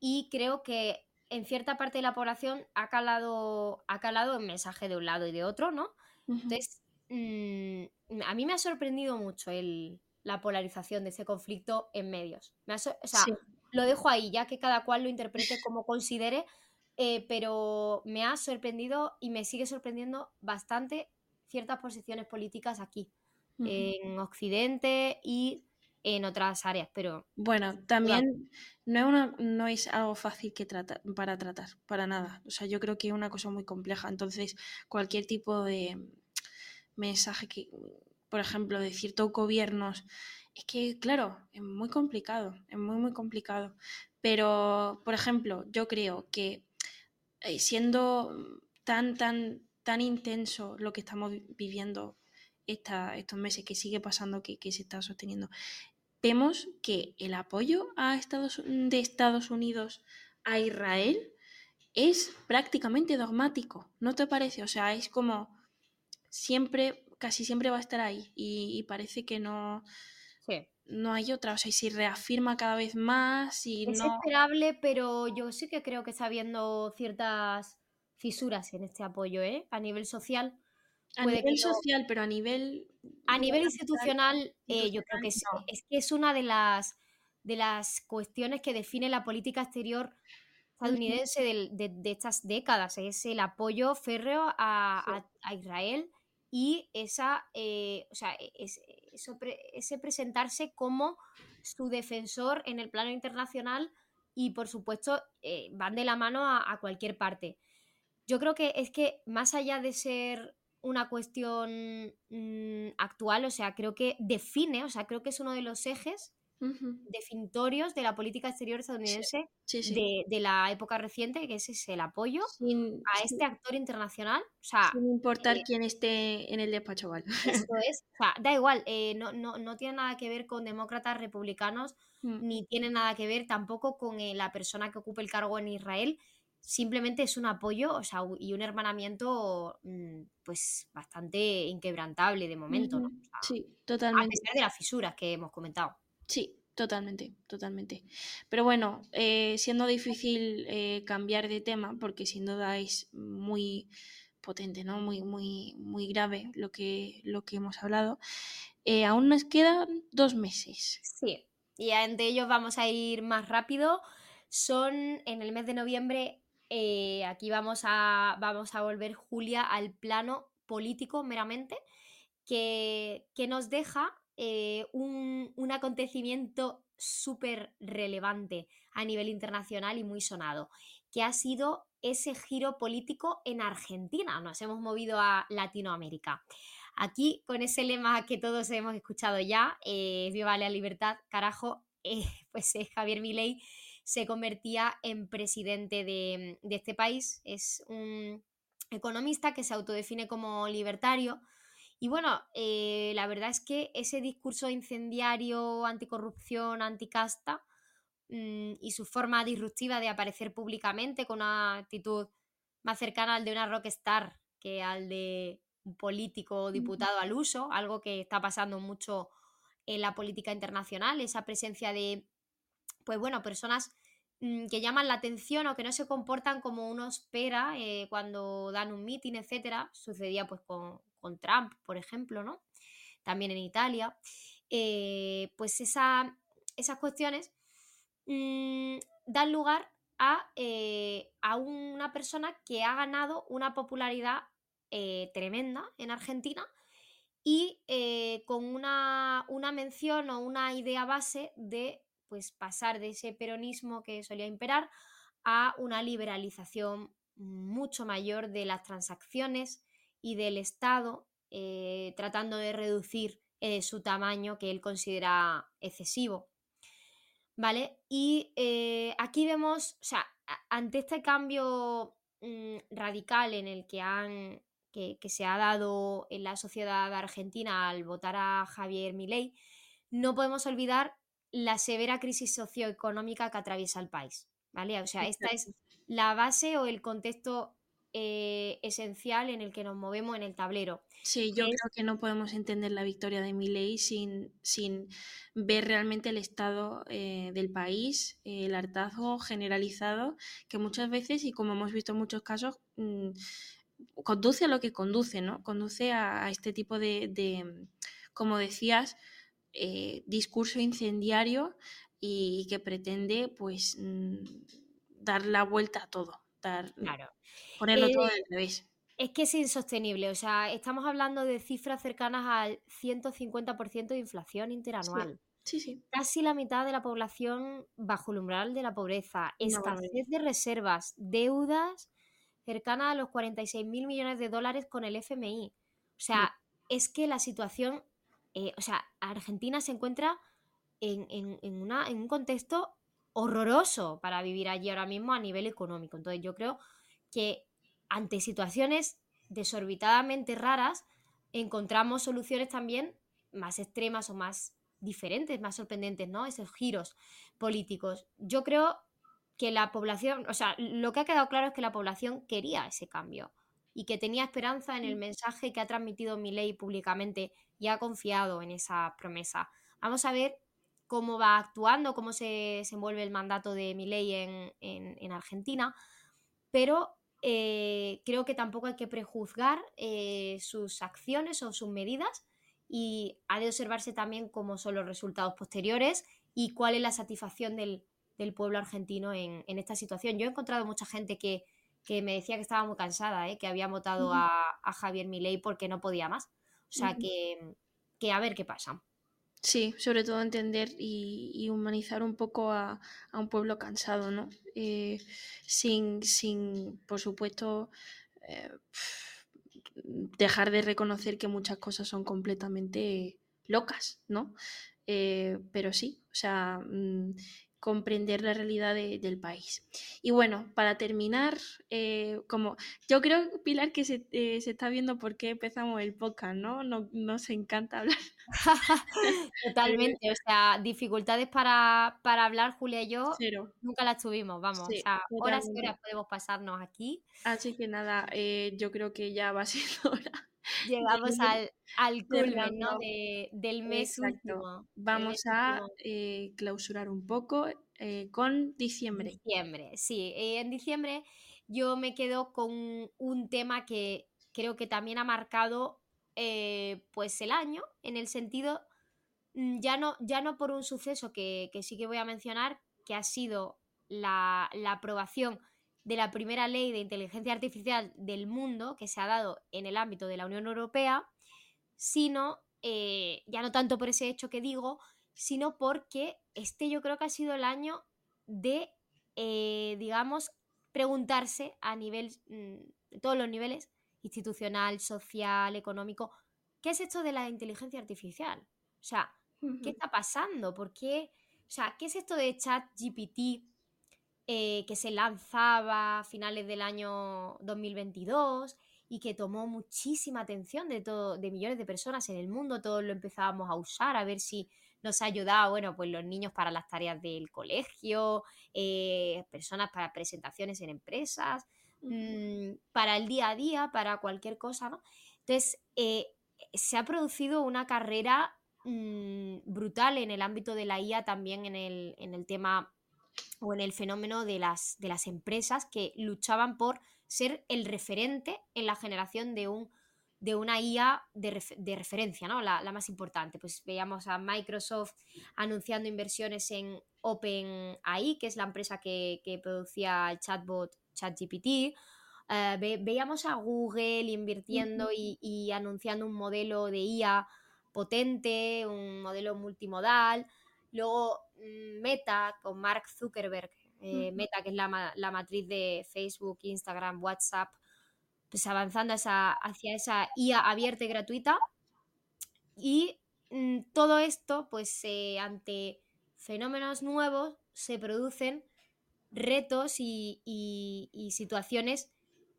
y creo que en cierta parte de la población ha calado, ha calado el mensaje de un lado y de otro, ¿no? Entonces, mm, a mí me ha sorprendido mucho el, la polarización de ese conflicto en medios. o sea, lo dejo ahí, ya que cada cual lo interprete como considere, eh, pero me ha sorprendido y me sigue sorprendiendo bastante ciertas posiciones políticas aquí, en Occidente y en otras áreas, pero... Bueno, también no es, una, no es algo fácil que tratar, para tratar, para nada. O sea, yo creo que es una cosa muy compleja. Entonces, cualquier tipo de mensaje que, por ejemplo, de ciertos gobiernos, es que, claro, es muy complicado, es muy, muy complicado. Pero, por ejemplo, yo creo que siendo tan, tan, tan intenso lo que estamos viviendo estos meses, que sigue pasando, que, se está sosteniendo, vemos que el apoyo a Estados, de Estados Unidos a Israel es prácticamente dogmático, ¿no te parece? O sea, es como siempre, casi siempre va a estar ahí y, parece que no, no hay otra, o sea, y se reafirma cada vez más y es esperable, pero yo sí que creo que está habiendo ciertas fisuras en este apoyo, ¿eh? A nivel social. A nivel social, pero a nivel a nivel institucional, eh, yo creo que es, que es una de las, de las cuestiones que define la política exterior estadounidense de, estas décadas, es el apoyo férreo a, Israel y esa, eh, o sea, ese presentarse como su defensor en el plano internacional y por supuesto eh, van de la mano a cualquier parte. Yo creo que es que más allá de ser una cuestión mm, actual, o sea, creo que define, o sea, creo que es uno de los ejes definitorios de la política exterior estadounidense De, la época reciente, que ese es el apoyo a este actor internacional. O sea, sin importar eh quién esté en el despacho, ¿vale? Esto es, o sea, da igual, eh, no, no, no, tiene nada que ver con demócratas, republicanos, mm. ni tiene nada que ver tampoco con eh, la persona que ocupe el cargo en Israel, simplemente es un apoyo o sea, y un hermanamiento mm, pues bastante inquebrantable de momento, ¿no? sí, totalmente. A pesar de las fisuras que hemos comentado. Sí, totalmente, totalmente. Pero bueno, eh, siendo difícil eh, cambiar de tema, porque sin duda es muy potente, ¿no? Muy, muy, muy grave lo que, lo que hemos hablado. Eh, aún nos quedan dos meses. Sí, y de ellos vamos a ir más rápido. Son en el mes de noviembre aquí vamos a, vamos a volver, Julia, al plano político meramente, que, nos deja eh, un, acontecimiento súper relevante a nivel internacional y muy sonado, que ha sido ese giro político en Argentina. Nos hemos movido a Latinoamérica. Aquí, con ese lema que todos hemos escuchado ya, eh, Viva la libertad, carajo, pues es Javier Milei se convertía en presidente de, este país. Es un economista que se autodefine como libertario. Y bueno, eh, la verdad es que ese discurso incendiario, anticorrupción, anticasta mm, y su forma disruptiva de aparecer públicamente con una actitud más cercana al de una rockstar que al de un político o diputado al uso, algo que está pasando mucho en la política internacional, esa presencia de pues bueno, personas mm, que llaman la atención o que no se comportan como uno espera eh, cuando dan un meeting, etcétera. Sucedía pues con, Trump, por ejemplo, ¿no? También en Italia. Eh, pues esa, esas cuestiones mm, dan lugar a, eh, a, una persona que ha ganado una popularidad tremenda en Argentina y con una, una mención o una idea base de pues pasar de ese peronismo que solía imperar a una liberalización mucho mayor de las transacciones y del Estado, eh, tratando de reducir eh, su tamaño que él considera excesivo. ¿Vale? Y eh, aquí vemos, o sea, ante este cambio mm, radical en el que, han, que, se ha dado en la sociedad argentina al votar a Javier Milei, no podemos olvidar la severa crisis socioeconómica que atraviesa el país. ¿Vale? O sea, esta es la base o el contexto eh, esencial en el que nos movemos en el tablero. Sí, yo creo que no podemos entender la victoria de Milei sin, sin ver realmente el estado eh, del país, el hartazgo generalizado, que muchas veces, y como hemos visto en muchos casos, mm, conduce a lo que conduce, ¿no? Conduce a, este tipo de, como decías, eh, discurso incendiario y que pretende, pues, mm, dar la vuelta a todo. Claro. Ponerlo todo al revés. Es que es insostenible, o sea, estamos hablando de cifras cercanas al 150% de inflación interanual. Sí, sí, Casi la mitad de la población bajo el umbral de la pobreza, escasez de reservas, deudas cercanas a los 46 mil millones de dólares con el FMI. O sea, es que la situación, eh, o sea, Argentina se encuentra en, en, una, en un contexto horroroso para vivir allí ahora mismo a nivel económico. Entonces yo creo que ante situaciones desorbitadamente raras encontramos soluciones también más extremas o más diferentes, más sorprendentes, ¿no? Esos giros políticos. Yo creo que la población, o sea, lo que ha quedado claro es que la población quería ese cambio y que tenía esperanza en el mensaje que ha transmitido mi ley públicamente y ha confiado en esa promesa. Vamos a ver cómo va actuando, cómo se, se envuelve el mandato de mi en, en, en Argentina, pero eh, creo que tampoco hay que prejuzgar eh, sus acciones o sus medidas y ha de observarse también cómo son los resultados posteriores y cuál es la satisfacción del, pueblo argentino en, esta situación. Yo he encontrado mucha gente que, me decía que estaba muy cansada, ¿eh? que había votado a, Javier Milei porque no podía más. O sea que, que a ver qué pasa. Sí, sobre todo entender y, humanizar un poco a, un pueblo cansado, ¿no? Eh, sin, sin, por supuesto, eh, dejar de reconocer que muchas cosas son completamente locas, ¿no? Eh, pero sí, o sea, mm, comprender la realidad del país. Y bueno, para terminar, eh, como yo creo, Pilar, que se, eh, se, está viendo por qué empezamos el podcast, ¿no? No, nos encanta hablar. Totalmente, o sea, dificultades para, para hablar, Julia y yo, nunca las tuvimos, vamos, o sea, horas y horas podemos pasarnos aquí. Así que nada, eh, yo creo que ya va siendo hora. Llegamos al, al culmen ¿no? del mes último. Vamos a eh, clausurar un poco eh, con diciembre. Diciembre, sí. Eh, en diciembre yo me quedo con un tema que creo que también ha marcado pues el año, en el sentido, mm, ya no, ya no por un suceso que, que sí que voy a mencionar, que ha sido la, la aprobación de la primera ley de inteligencia artificial del mundo que se ha dado en el ámbito de la Unión Europea, sino, eh, ya no tanto por ese hecho que digo, sino porque este yo creo que ha sido el año de, eh, digamos, preguntarse a nivel, mm, todos los niveles, institucional, social, económico, ¿qué es esto de la inteligencia artificial? O sea, ¿qué está pasando? ¿Por qué? O sea, ¿qué es esto de chat GPT? Eh, que se lanzaba a finales del año 2022 y que tomó muchísima atención de, todo, de millones de personas en el mundo, todos lo empezábamos a usar, a ver si nos ayudaba, bueno, pues los niños para las tareas del colegio, eh, personas para presentaciones en empresas, mm, para el día a día, para cualquier cosa, ¿no? Entonces, eh, se ha producido una carrera mm, brutal en el ámbito de la IA, también en el, en el tema o en el fenómeno de las, de las empresas que luchaban por ser el referente en la generación de, un, de una IA de, de referencia, ¿no? La, la, más importante. Pues veíamos a Microsoft anunciando inversiones en OpenAI, que es la empresa que, que producía el chatbot ChatGPT. Eh, veíamos a Google invirtiendo y, y anunciando un modelo de IA potente, un modelo multimodal. Luego mm, Meta con Mark Zuckerberg, eh, Meta que es la, matriz de Facebook, Instagram, WhatsApp, pues avanzando hacia esa IA abierta y gratuita. Y mm, todo esto, pues ante fenómenos nuevos se producen retos y, situaciones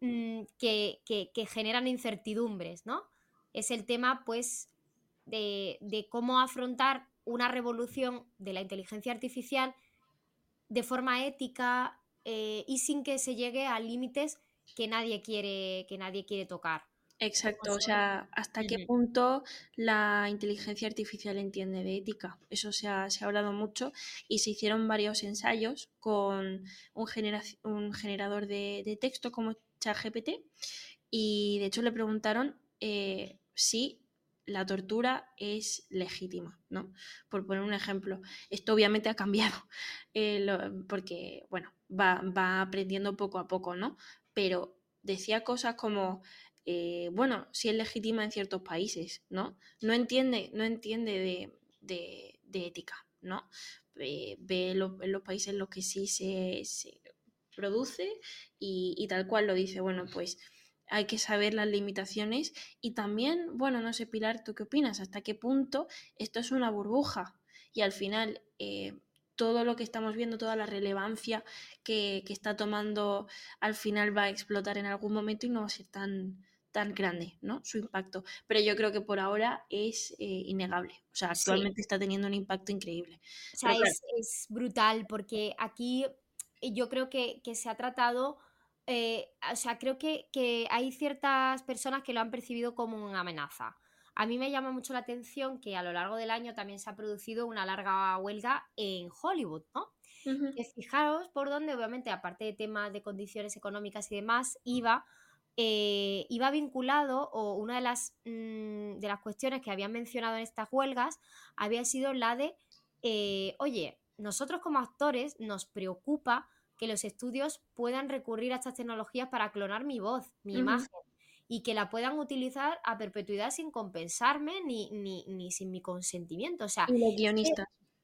mm, que, generan incertidumbres, ¿no? Es el tema, pues, de, cómo afrontar una revolución de la inteligencia artificial de forma ética eh, y sin que se llegue a límites que nadie quiere, que nadie quiere tocar. Exacto, o sea, hasta qué punto la inteligencia artificial entiende de ética. Eso se ha, se ha hablado mucho y se hicieron varios ensayos con un, un generador de, texto como ChatGPT y de hecho le preguntaron eh, si la tortura es legítima, ¿no? Por poner un ejemplo. Esto obviamente ha cambiado eh, porque, bueno, va, va aprendiendo poco a poco, ¿no? Pero decía cosas como eh, bueno, sí es legítima en ciertos países, ¿no? No entiende, no entiende de, ética, ¿no? ve en los países en los que sí se, produce y, tal cual lo dice, bueno, pues hay que saber las limitaciones y también, bueno, no sé, Pilar, ¿tú qué opinas? ¿Hasta qué punto esto es una burbuja? Y al final, eh, todo lo que estamos viendo, toda la relevancia que, que, está tomando, al final va a explotar en algún momento y no va a ser tan, tan grande, ¿no? Su impacto. Pero yo creo que por ahora es eh, innegable. O sea, actualmente está teniendo un impacto increíble. O sea, es, brutal porque aquí eh, yo creo que, se ha tratado, eh, o sea, creo que, que, hay ciertas personas que lo han percibido como una amenaza. A mí me llama mucho la atención que a lo largo del año también se ha producido una larga huelga en Hollywood, ¿no? Que fijaros por dónde, obviamente, aparte de temas de condiciones económicas y demás, iba eh, iba vinculado, o una de las, mm, de las cuestiones que habían mencionado en estas huelgas, había sido la de, eh, oye, nosotros como actores nos preocupa que los estudios puedan recurrir a estas tecnologías para clonar mi voz, mi imagen, y que la puedan utilizar a perpetuidad sin compensarme ni, ni, sin mi consentimiento. O sea,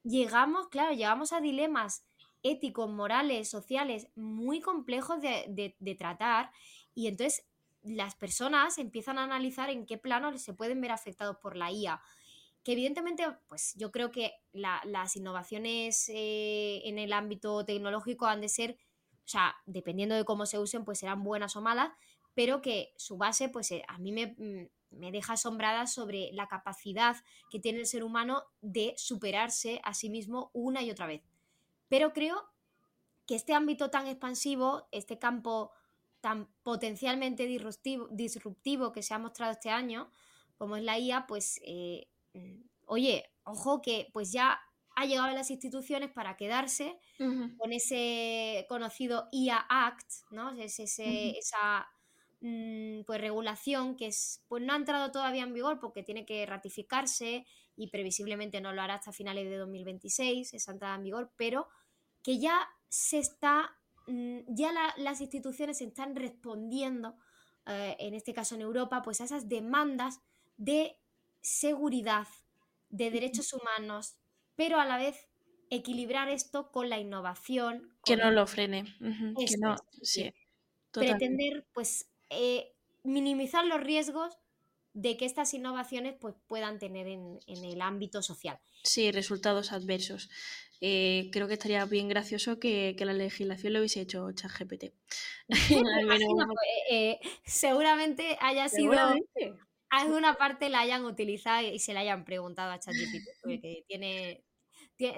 llegamos, claro, llegamos a dilemas éticos, morales, sociales muy complejos de, de tratar y entonces las personas empiezan a analizar en qué plano se pueden ver afectados por la IA. Que evidentemente, pues yo creo que las innovaciones eh, en el ámbito tecnológico han de ser, o sea, dependiendo de cómo se usen, pues serán buenas o malas, pero que su base, pues eh, a mí me, mm, me deja asombrada sobre la capacidad que tiene el ser humano de superarse a sí mismo una y otra vez. Pero creo que este ámbito tan expansivo, este campo tan potencialmente disruptivo, disruptivo que se ha mostrado este año, como es la IA, pues, eh, oye, ojo que pues ya ha llegado a las instituciones para quedarse con ese conocido IA Act, ¿no? Es esa mm, pues, regulación que es, pues no ha entrado todavía en vigor porque tiene que ratificarse y previsiblemente no lo hará hasta finales de 2026, esa entrada en vigor, pero que ya se está Mm, ya las instituciones están respondiendo, eh, en este caso en Europa, pues a esas demandas de seguridad, de derechos humanos, pero a la vez equilibrar esto con la innovación. Que no lo frene. que no, Pretender, pues, eh, minimizar los riesgos de que estas innovaciones pues, puedan tener en, en el ámbito social. Sí, resultados adversos. Eh, creo que estaría bien gracioso que, la legislación lo hubiese hecho ChatGPT. Eh, eh, seguramente haya sido alguna parte la hayan utilizado y se la hayan preguntado a ChatGPT, porque tiene,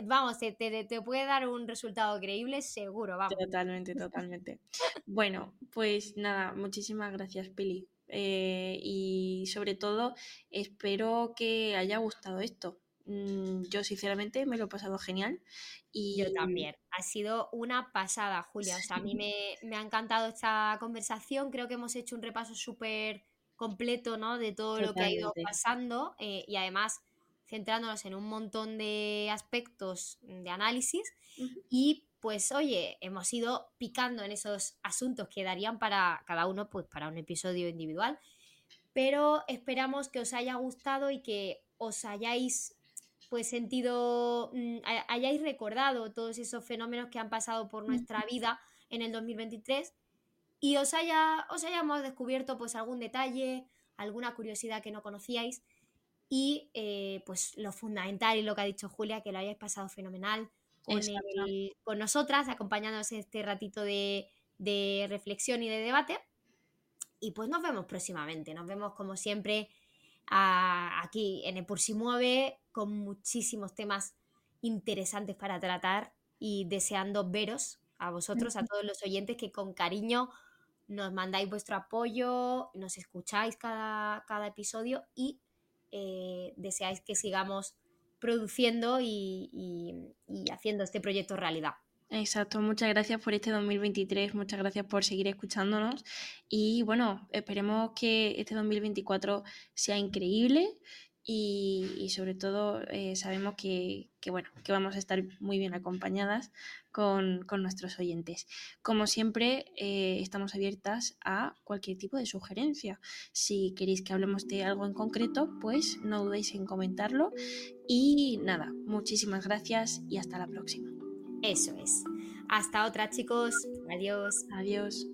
vamos, te, te, puede dar un resultado creíble, seguro, vamos. Totalmente, totalmente. bueno, pues nada, muchísimas gracias, Pili. y sobre todo, espero que haya gustado esto. Mm, yo sinceramente me lo he pasado genial. Y... Yo también. Ha sido una pasada, Julia. O sea, a mí me, ha encantado esta conversación. Creo que hemos hecho un repaso súper completo, ¿no? De todo lo que ha ido pasando eh, y además centrándonos en un montón de aspectos de análisis. Y pues, oye, hemos ido picando en esos asuntos que darían para cada uno, pues para un episodio individual. Pero esperamos que os haya gustado y que os hayáis pues sentido, mm, hayáis recordado todos esos fenómenos que han pasado por nuestra vida en el 2023 y os, haya, os hayamos descubierto pues algún detalle, alguna curiosidad que no conocíais y eh, pues lo fundamental y lo que ha dicho Julia, que lo hayáis pasado fenomenal con, nosotras, acompañándonos este ratito de, reflexión y de debate. Y pues nos vemos próximamente, nos vemos como siempre aquí en el Por si Mueve con muchísimos temas interesantes para tratar y deseando veros a vosotros, a todos los oyentes que con cariño nos mandáis vuestro apoyo, nos escucháis cada, cada episodio y eh, deseáis que sigamos produciendo y, haciendo este proyecto realidad. Exacto, muchas gracias por este 2023, muchas gracias por seguir escuchándonos. Y bueno, esperemos que este 2024 sea increíble y, sobre todo eh, sabemos que, bueno, que vamos a estar muy bien acompañadas con, nuestros oyentes. Como siempre, eh, estamos abiertas a cualquier tipo de sugerencia. Si queréis que hablemos de algo en concreto, pues no dudéis en comentarlo. Y nada, muchísimas gracias y hasta la próxima. Eso es. Hasta otra chicos. Adiós. Adiós.